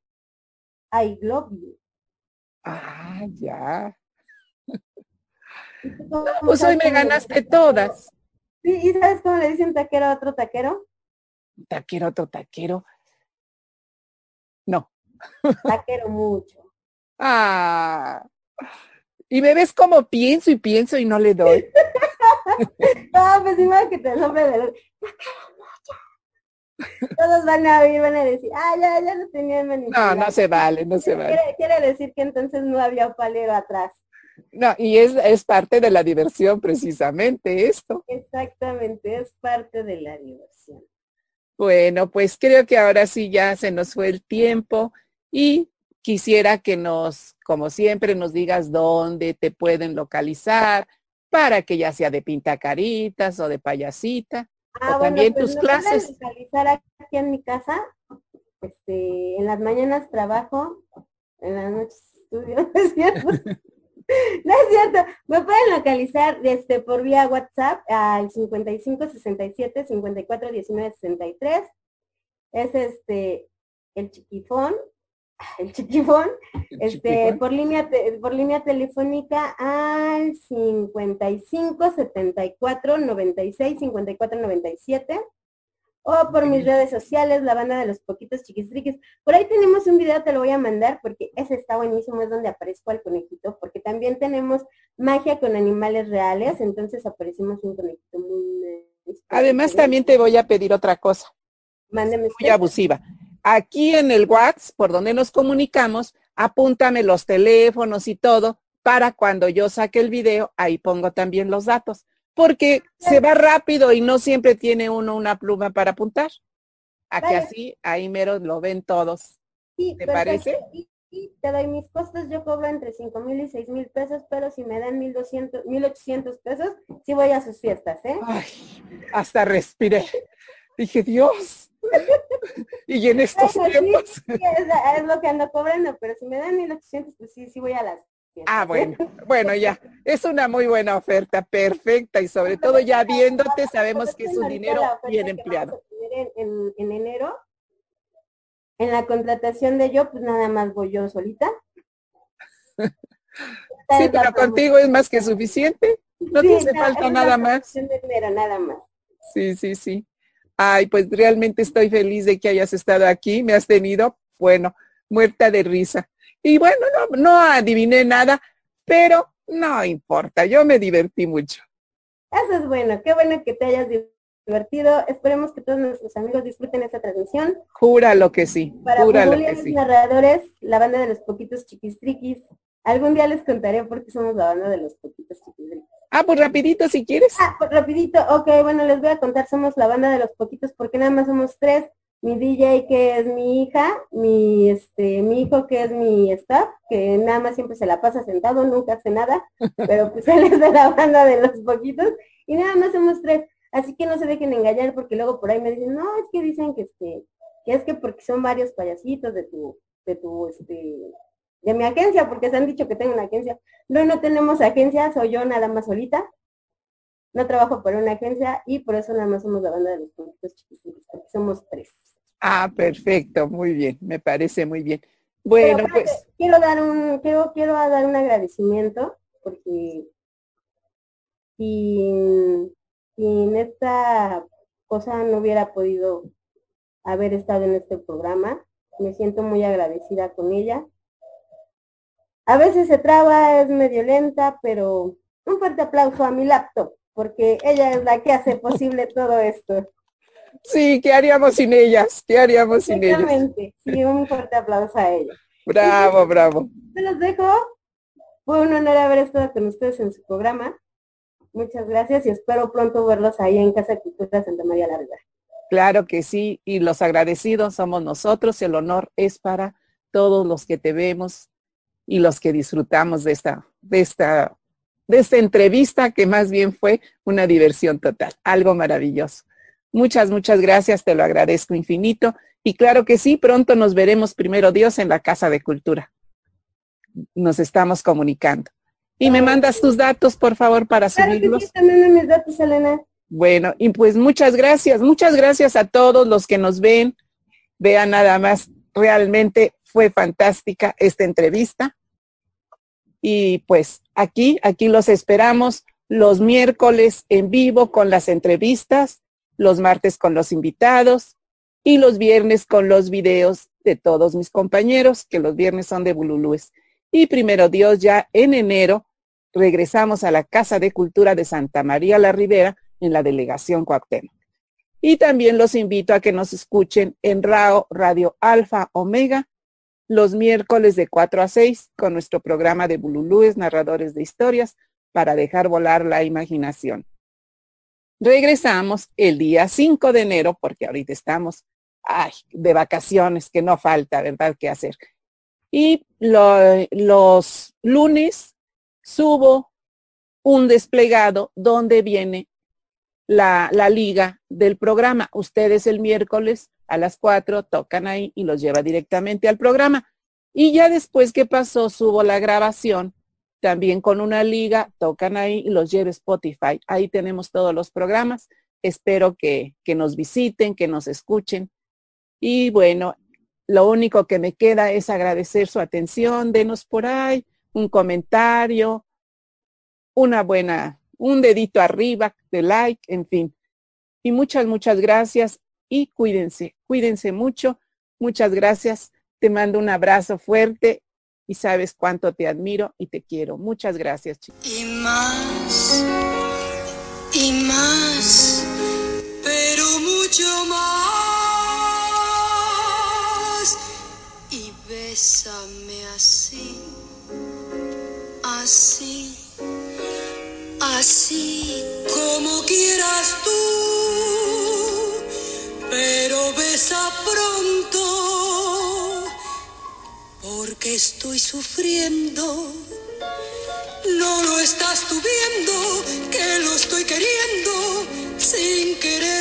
I love you. Ah, ya. pues hoy me ganaste todas. Sí, ¿y sabes cómo le dicen taquero a otro taquero? Taquero a otro taquero. No. La quiero mucho. Ah. Y me ves como pienso y pienso y no le doy. no, pues imagínate el nombre de la Todos van a oír, van a decir, ah, ya, ya lo tenían No, no se vale, no se vale. Quiere, decir que entonces no había palero atrás. No, y es, es parte de la diversión precisamente esto. Exactamente, es parte de la diversión. Bueno, pues creo que ahora sí ya se nos fue el tiempo y quisiera que nos, como siempre, nos digas dónde te pueden localizar para que ya sea de pintacaritas o de payasita. Ah, o también pues tus clases. localizar aquí en mi casa. Este, en las mañanas trabajo, en las noches estudio, ¿no es cierto? no es cierto. Me pueden localizar este, por vía WhatsApp al 55 67 54 19 63. Es este el chiquifón el chiquifón, este, por línea, por línea telefónica al 55 74 96 54 97 o por mis redes sociales, la banda de los poquitos chiquistriques. Por ahí tenemos un video, te lo voy a mandar porque ese está buenísimo, es donde aparezco al conejito, porque también tenemos magia con animales reales, entonces aparecimos un conejito muy... Además también te voy a pedir otra cosa. Mándeme. Muy abusiva aquí en el WhatsApp, por donde nos comunicamos, apúntame los teléfonos y todo para cuando yo saque el video, ahí pongo también los datos, porque se va rápido y no siempre tiene uno una pluma para apuntar. A que así, ahí mero lo ven todos. ¿Te parece? Y, te doy mis costos, yo cobro entre cinco mil y seis mil pesos, pero si me dan mil doscientos, mil ochocientos pesos, sí voy a sus fiestas, ¿eh? Ay, hasta respiré. Dije, Dios, y en estos tiempos. es, lo que ando cobrando, pero si me dan 1800, pues sí, sí voy a las. Ah, bueno, bueno, ya. Es una muy buena oferta, perfecta, y sobre todo ya viéndote sabemos que es un dinero bien empleado. En, en enero, en la contratación de yo, pues nada más voy yo solita. sí, pero contigo es más que suficiente. No te hace falta nada más. nada más. Sí, sí, sí. Ay, pues realmente estoy feliz de que hayas estado aquí. Me has tenido, bueno, muerta de risa. Y bueno, no, no adiviné nada, pero no importa, yo me divertí mucho. Eso es bueno, qué bueno que te hayas divertido. Esperemos que todos nuestros amigos disfruten esta transmisión. Jura lo que sí. Para jura lo que sí. narradores, la banda de los poquitos chiquistriquis. Algún día les contaré por qué somos la banda de los poquitos chiquistriquis. Ah, pues rapidito si quieres. Ah, pues rapidito, ok, bueno, les voy a contar, somos la banda de los poquitos porque nada más somos tres mi DJ que es mi hija, mi este, mi hijo que es mi staff, que nada más siempre se la pasa sentado, nunca hace nada, pero pues él es de la banda de los poquitos, y nada más somos tres. Así que no se dejen engañar porque luego por ahí me dicen, no, es que dicen que este, que es que porque son varios payasitos de tu, de tu este, de mi agencia, porque se han dicho que tengo una agencia. No, no tenemos agencia, soy yo nada más solita no trabajo para una agencia y por eso nada más somos la banda de los poquitos chiquitos, porque somos tres. Ah, perfecto, muy bien, me parece muy bien. Bueno, pues quiero dar un quiero quiero dar un agradecimiento porque sin, sin esta cosa no hubiera podido haber estado en este programa. Me siento muy agradecida con ella. A veces se traba, es medio lenta, pero un fuerte aplauso a mi laptop, porque ella es la que hace posible todo esto. Sí, ¿qué haríamos sin ellas? ¿Qué haríamos sin ellas? Exactamente. Sí, un fuerte aplauso a ella. Bravo, bravo. Se los dejo. Fue un honor haber estado con ustedes en su programa. Muchas gracias y espero pronto verlos ahí en Casa de Cultura Santa María la Claro que sí, y los agradecidos somos nosotros. El honor es para todos los que te vemos y los que disfrutamos de esta, de esta, de esta entrevista que más bien fue una diversión total, algo maravilloso. Muchas, muchas gracias, te lo agradezco infinito. Y claro que sí, pronto nos veremos primero Dios en la Casa de Cultura. Nos estamos comunicando. Y me mandas tus datos, por favor, para claro subirlos. Que sí, también mis datos, Elena. Bueno, y pues muchas gracias, muchas gracias a todos los que nos ven. Vean nada más, realmente fue fantástica esta entrevista. Y pues aquí, aquí los esperamos los miércoles en vivo con las entrevistas los martes con los invitados y los viernes con los videos de todos mis compañeros, que los viernes son de Bululúes. Y primero Dios, ya en enero regresamos a la Casa de Cultura de Santa María la Ribera en la delegación Cuauhtémoc. Y también los invito a que nos escuchen en RAO Radio Alfa Omega los miércoles de 4 a 6 con nuestro programa de Bululúes, narradores de historias, para dejar volar la imaginación. Regresamos el día 5 de enero, porque ahorita estamos de vacaciones, que no falta, ¿verdad?, qué hacer. Y los lunes subo un desplegado donde viene la, la, liga del programa. Ustedes el miércoles a las 4 tocan ahí y los lleva directamente al programa. Y ya después que pasó, subo la grabación también con una liga, tocan ahí y los lleve Spotify. Ahí tenemos todos los programas. Espero que, que nos visiten, que nos escuchen. Y bueno, lo único que me queda es agradecer su atención. Denos por ahí un comentario, una buena, un dedito arriba de like, en fin. Y muchas, muchas gracias y cuídense, cuídense mucho. Muchas gracias. Te mando un abrazo fuerte y sabes cuánto te admiro y te quiero. Muchas gracias, chicos. Y más, y más, pero mucho más. Y bésame así, así, así como quieras tú. Pero besa pronto porque estoy sufriendo. No lo estás tú viendo, que lo estoy queriendo sin quererlo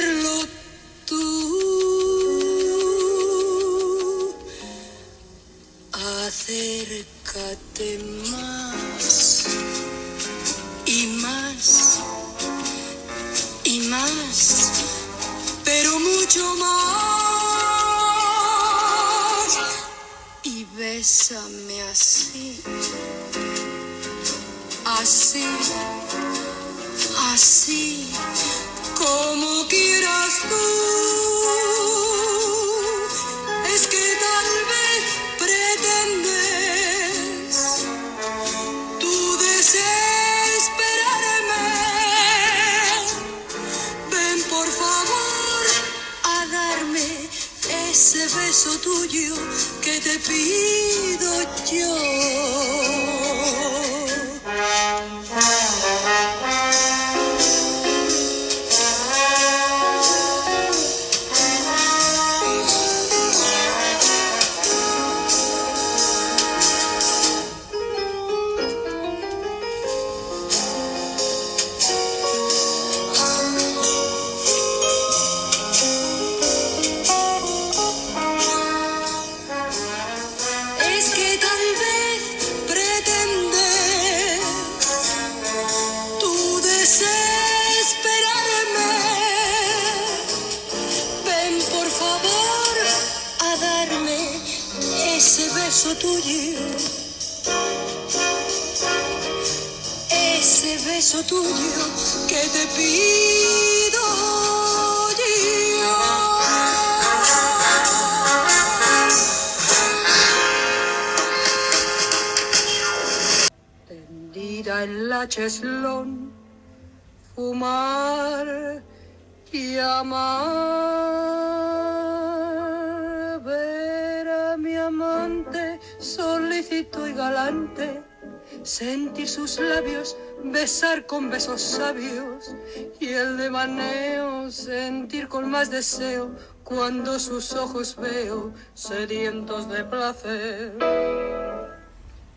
sentir sus labios, besar con besos sabios y el de maneo, sentir con más deseo cuando sus ojos veo sedientos de placer.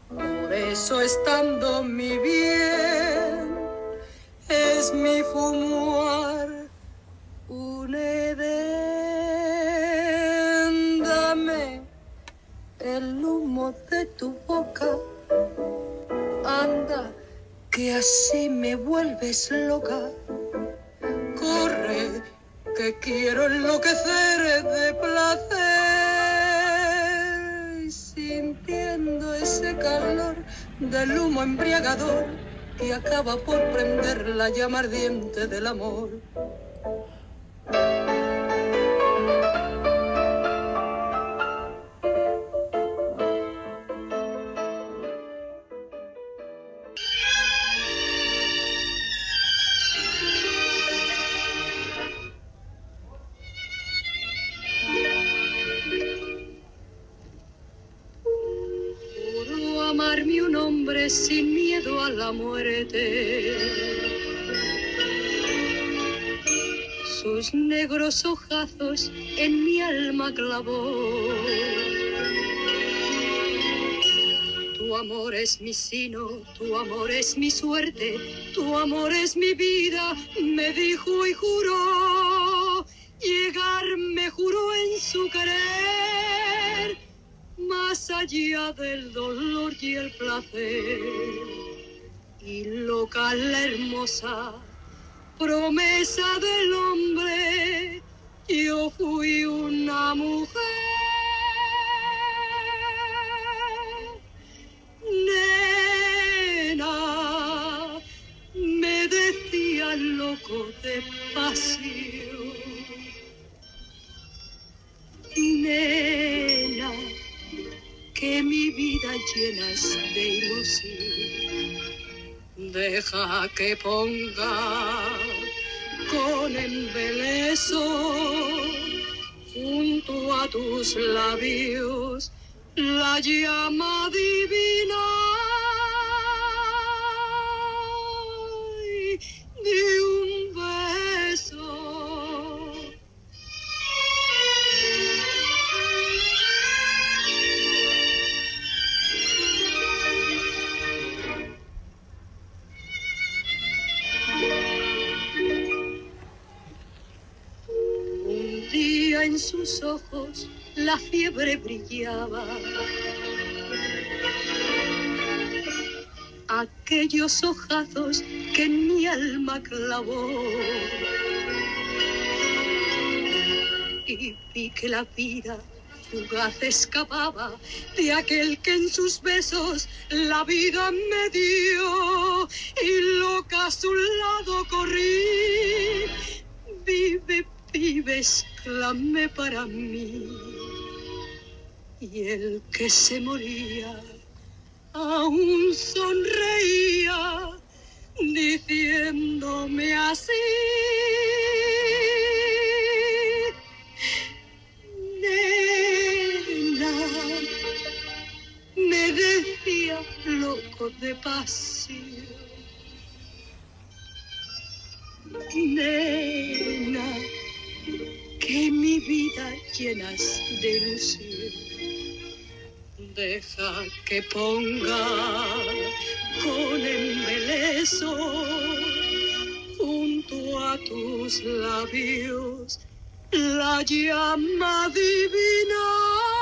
Por eso estando mi bien, es mi fumar un edén. Dame el humo de tu boca, que así me vuelves loca. Corre, que quiero enloquecer de placer, sintiendo ese calor del humo embriagador que acaba por prender la llama ardiente del amor. Sus negros ojazos en mi alma clavó. Tu amor es mi sino, tu amor es mi suerte, tu amor es mi vida, me dijo y juró. Llegar me juró en su querer más allá del dolor y el placer. Y loca la hermosa promesa del hombre, yo fui una mujer. Nena, me decía loco de pasión. Nena, que mi vida llenas de ilusión. Deja que ponga con embeleso junto a tus labios la llama divina la fiebre brillaba. Aquellos ojazos que mi alma clavó. Y vi que la vida fugaz escapaba de aquel que en sus besos la vida me dio. Y loca a su lado corrí. Vive, vive, exclamé para mí. Y el que se moría aún sonreía diciéndome así. Nena, me decía loco de pasión. Nena, que mi vida llenas de ilusión Deja que ponga con embeleso junto a tus labios la llama divina